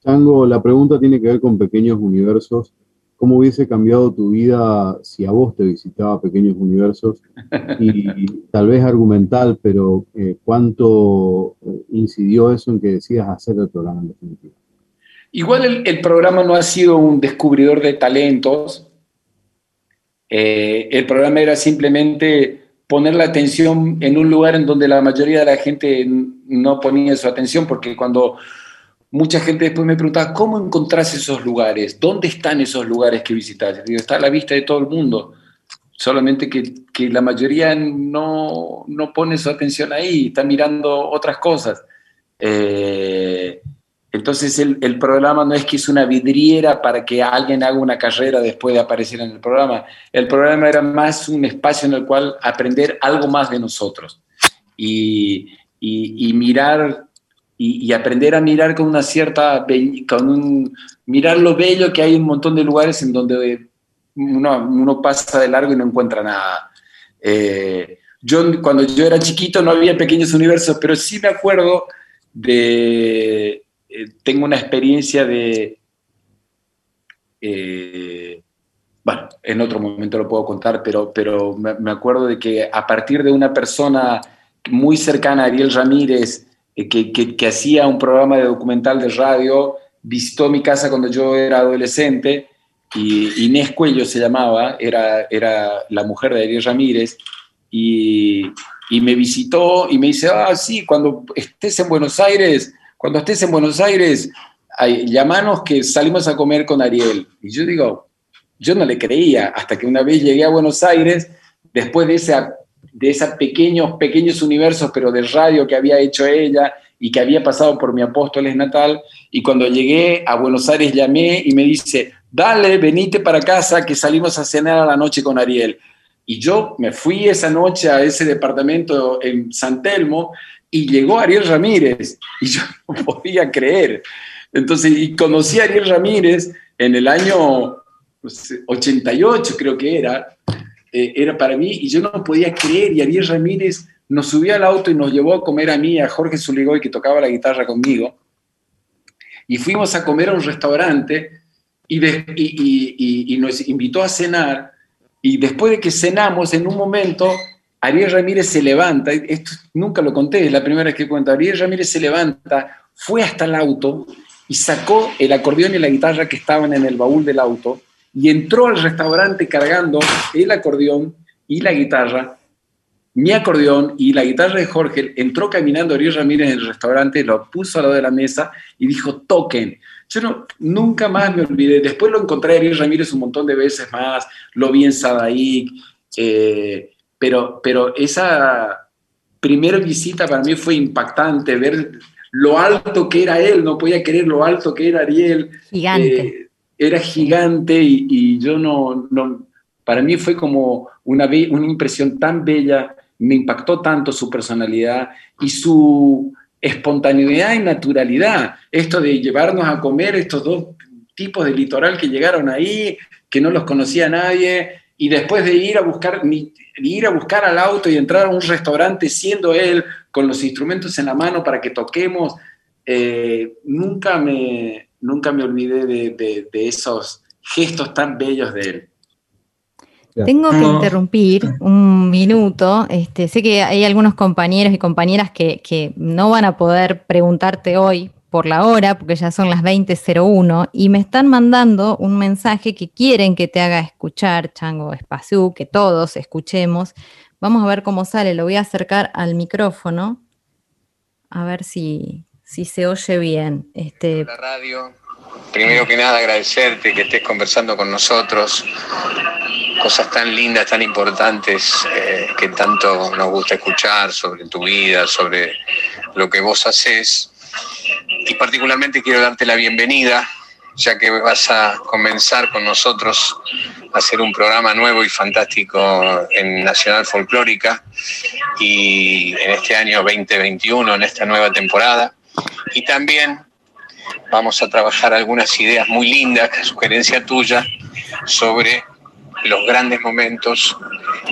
Chango, la pregunta tiene que ver con pequeños universos cómo hubiese cambiado tu vida si a vos te visitaba Pequeños Universos y tal vez argumental, pero eh, cuánto eh, incidió eso en que decías hacer el programa en definitiva. Igual el, programa no ha sido un descubridor de talentos, eh, el programa era simplemente poner la atención en un lugar en donde la mayoría de la gente no ponía su atención, porque cuando mucha gente después me preguntaba, ¿cómo encontrás esos lugares? ¿Dónde están esos lugares que visitas? Digo, está a la vista de todo el mundo, solamente que, que la mayoría no, no, pone su atención ahí, está mirando otras cosas. Eh, entonces el, el, programa no es que es una vidriera para que alguien haga una carrera después de aparecer en el programa. El programa era más un espacio en el cual aprender algo más de nosotros y, y mirar y, aprender a mirar con una cierta, con un, mirar lo bello que hay en un montón de lugares en donde uno, uno pasa de largo y no encuentra nada. Eh, yo, cuando yo era chiquito no había pequeños universos, pero sí me acuerdo de, eh, tengo una experiencia de, eh, bueno, en otro momento lo puedo contar, pero, pero me, acuerdo de que a partir de una persona muy cercana a Ariel Ramírez, eh, que, hacía un programa de documental de radio, visitó mi casa cuando yo era adolescente, y Inés Cuello se llamaba, era, era la mujer de Ariel Ramírez, y, y me visitó y me dice, ah, sí, cuando estés en Buenos Aires, cuando estés en Buenos Aires, llamanos que salimos a comer con Ariel. Y yo digo, yo no le creía, hasta que una vez llegué a Buenos Aires, después de, esa, de esos pequeños, pequeños universos, pero de radio que había hecho ella y que había pasado por mi apóstoles natal, y cuando llegué a Buenos Aires llamé y me dice, dale, venite para casa, que salimos a cenar a la noche con Ariel. Y yo me fui esa noche a ese departamento en San Telmo y llegó Ariel Ramírez y yo no podía creer. Entonces, y conocí a Ariel Ramírez en el año 88, creo que era, eh, era para mí, y yo no podía creer, y Ariel Ramírez nos subió al auto y nos llevó a comer a mí, a Jorge Zuligoy, que tocaba la guitarra conmigo, y fuimos a comer a un restaurante y, nos invitó a cenar, y después de que cenamos, en un momento, Ariel Ramírez se levanta, esto nunca lo conté, es la primera vez que cuento, Ariel Ramírez se levanta, fue hasta el auto, y sacó el acordeón y la guitarra que estaban en el baúl del auto y entró al restaurante cargando el acordeón y la guitarra, mi acordeón y la guitarra de Jorge. Entró caminando Ariel Ramírez en el restaurante, lo puso al lado de la mesa y dijo, toquen. Yo no, nunca más me olvidé. Después lo encontré a Ariel Ramírez un montón de veces más, lo vi en Sadaik, eh, pero, pero esa primera visita para mí fue impactante, ver lo alto que era él, no podía creer lo alto que era Ariel. Gigante. Eh, era gigante y, yo no, no, para mí fue como una, una impresión tan bella, me impactó tanto su personalidad y su espontaneidad y naturalidad. Esto de llevarnos a comer estos dos tipos de litoral que llegaron ahí, que no los conocía nadie, y después de ir a buscar, ir a buscar al auto y entrar a un restaurante siendo él con los instrumentos en la mano para que toquemos, eh, nunca, me, nunca me olvidé de, esos gestos tan bellos de él. Tengo que interrumpir un minuto. Este, sé que hay algunos compañeros y compañeras que, que, no van a poder preguntarte hoy por la hora, porque ya son las 20.01, y me están mandando un mensaje que quieren que te haga escuchar, Chango Espaciú, que todos escuchemos. Vamos a ver cómo sale, lo voy a acercar al micrófono, a ver si, si se oye bien. Este... La radio, primero que nada agradecerte que estés conversando con nosotros, cosas tan lindas, tan importantes eh, que tanto nos gusta escuchar sobre tu vida, sobre lo que vos haces y particularmente quiero darte la bienvenida, ya que vas a comenzar con nosotros a hacer un programa nuevo y fantástico en Nacional Folclórica y en este año 2021, en esta nueva temporada. Y también vamos a trabajar algunas ideas muy lindas, sugerencia tuya, sobre los grandes momentos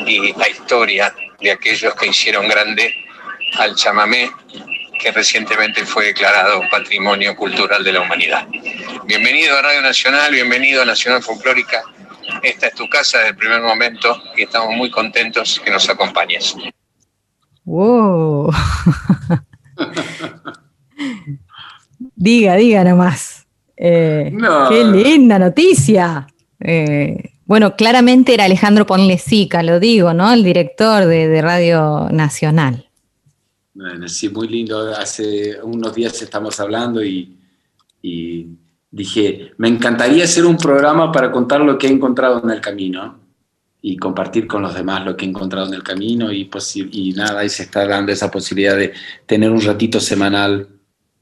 y la historia de aquellos que hicieron grande al chamamé que recientemente fue declarado Patrimonio Cultural de la Humanidad. Bienvenido a Radio Nacional, bienvenido a Nacional Folclórica. Esta es tu casa desde el primer momento y estamos muy contentos que nos acompañes. ¡Wow! diga, diga nomás. Eh, ¡Qué linda noticia! Eh, bueno, claramente era Alejandro Ponlesica, lo digo, ¿no? El director de Radio Nacional. Bueno, sí, muy lindo. Hace unos días estamos hablando y, dije, me encantaría hacer un programa para contar lo que he encontrado en el camino y compartir con los demás lo que he encontrado en el camino y, y nada, ahí se está dando esa posibilidad de tener un ratito semanal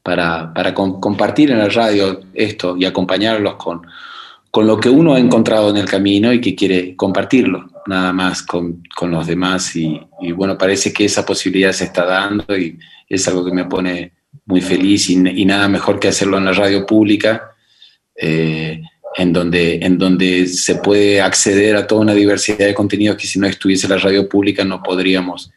para, para compartir en la radio esto y acompañarlos con, con lo que uno ha encontrado en el camino y que quiere compartirlo nada más con, con los demás y, bueno, parece que esa posibilidad se está dando y es algo que me pone muy feliz y, nada mejor que hacerlo en la radio pública, eh, en, donde, en donde se puede acceder a toda una diversidad de contenidos que si no estuviese la radio pública no podríamos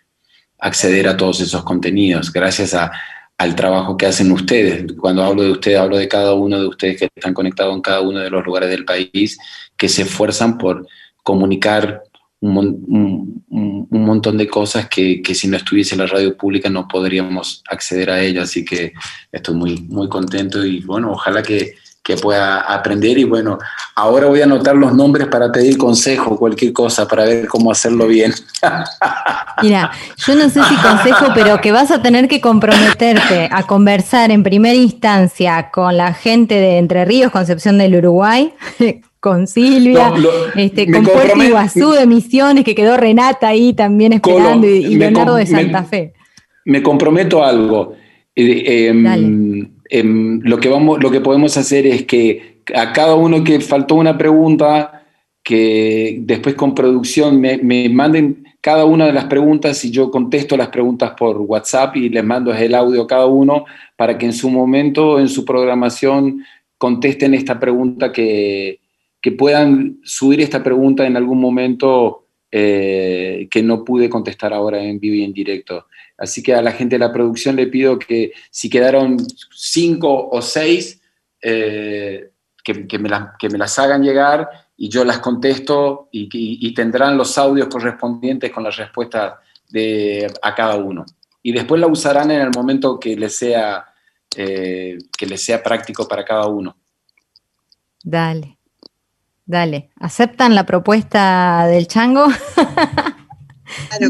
acceder a todos esos contenidos. Gracias a, al trabajo que hacen ustedes. Cuando hablo de ustedes, hablo de cada uno de ustedes que están conectados en cada uno de los lugares del país, que se esfuerzan por comunicar un, montón de cosas que, si no estuviese la radio pública no podríamos acceder a ellas. Así que estoy muy, muy contento y bueno, ojalá que, que pueda aprender y bueno, ahora voy a anotar los nombres para pedir consejo, cualquier cosa, para ver cómo hacerlo bien. Mira, yo no sé si consejo, pero que vas a tener que comprometerte a conversar en primera instancia con la gente de Entre Ríos, Concepción del Uruguay, con Silvia, este, con Puerto Iguazú de Misiones, que quedó Renata ahí también esperando, y, Leonardo de Santa Fe. Me comprometo a algo. Eh, em, em, lo, que vamos, lo que podemos hacer es que a cada uno que faltó una pregunta, que después con producción me, manden cada una de las preguntas y yo contesto las preguntas por WhatsApp y les mando el audio a cada uno para que en su momento, en su programación, contesten esta pregunta que, que puedan subir esta pregunta en algún momento eh, que no pude contestar ahora en vivo y en directo. Así que a la gente de la producción le pido que si quedaron cinco o seis, eh, que, me las, hagan llegar y yo las contesto y, tendrán los audios correspondientes con las respuestas de, a cada uno. Y después la usarán en el momento que les sea, eh, que les sea práctico para cada uno. Dale, dale. ¿Aceptan la propuesta del chango? Claro,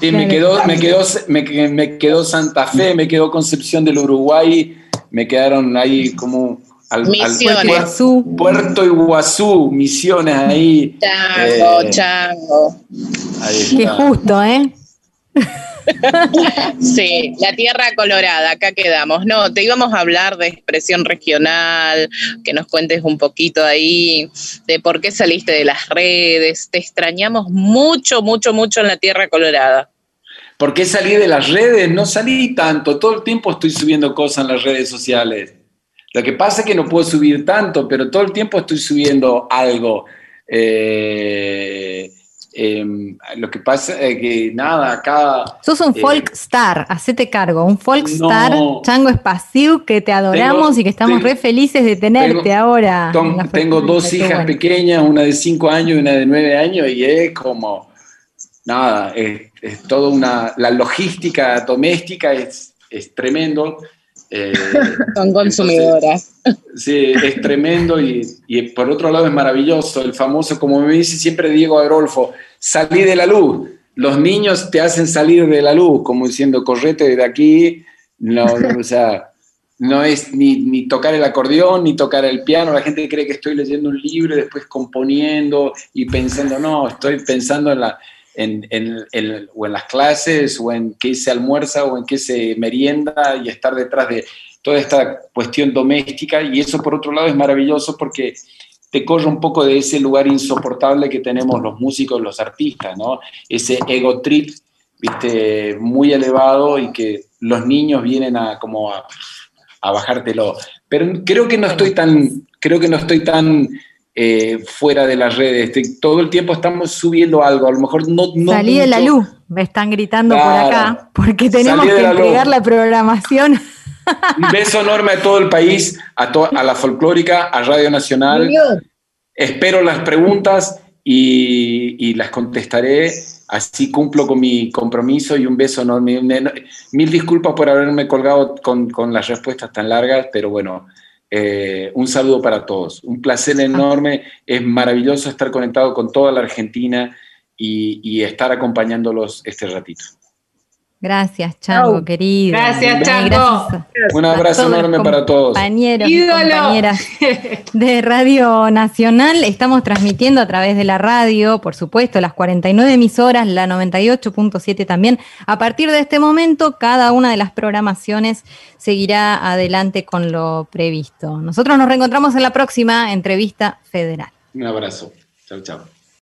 Sí, me quedó, me, quedó, me, quedó Santa Fe, me quedó Concepción del Uruguay, me quedaron ahí como al, misiones. Puerto Iguazú, misiones ahí. Chango, eh, chango. Qué justo, ¿eh? sí, la tierra colorada, acá quedamos. No, te íbamos a hablar de expresión regional, que nos cuentes un poquito ahí de por qué saliste de las redes. Te extrañamos mucho, mucho, mucho en la tierra colorada. ¿Por qué salí de las redes? No salí tanto, todo el tiempo estoy subiendo cosas en las redes sociales. Lo que pasa es que no puedo subir tanto, pero todo el tiempo estoy subiendo algo. Eh, Em, lo que pasa es que nada, acá. Sos un eh, folk star, hacete cargo, un folk star, Chango Espaciu, que te adoramos y que estamos re felices de tenerte ahora. tengo dos hijas pequeñas, una de cinco años y una de nueve años, y es como. Nada, es, es toda una. La logística doméstica es, es tremendo. Eh, Son consumidoras. sí, es tremendo y, por otro lado es maravilloso. El famoso, como me dice siempre Diego Adolfo, salí de la luz. Los niños te hacen salir de la luz, como diciendo, correte de aquí. No, o sea, no es ni, ni, tocar el acordeón, ni tocar el piano. La gente cree que estoy leyendo un libro y después componiendo y pensando, no, estoy pensando en la, en, o en las clases, o en qué se almuerza, o en qué se merienda, y estar detrás de toda esta cuestión doméstica. Y eso, por otro lado, es maravilloso porque te corre un poco de ese lugar insoportable que tenemos los músicos, los artistas, ¿no? Ese ego trip, viste, muy elevado y que los niños vienen a como a, a bajártelo. Pero creo que no estoy tan, creo que no estoy tan eh, fuera de las redes. todo el tiempo estamos subiendo algo, a lo mejor no... no Salí de la luz, me están gritando por acá, porque tenemos que entregar la, programación. Un beso enorme a todo el país, a, a la folclórica, a Radio Nacional. Espero las preguntas y, las contestaré. Así cumplo con mi compromiso y un beso enorme. Mil disculpas por haberme colgado con, con las respuestas tan largas, pero bueno, eh, un saludo para todos. Un placer enorme. Es maravilloso estar conectado con toda la Argentina y estar acompañándolos este ratito. Gracias, Chango, querido. Gracias, Chango. Un abrazo enorme para todos. Compañeros y compañeras de Radio Nacional. Estamos transmitiendo a través de la radio, por supuesto, las 49 emisoras, la 98.7 también. A partir de este momento, cada una de las programaciones seguirá adelante con lo previsto. Nosotros nos reencontramos en la próxima entrevista federal. Un abrazo. Chao, chao.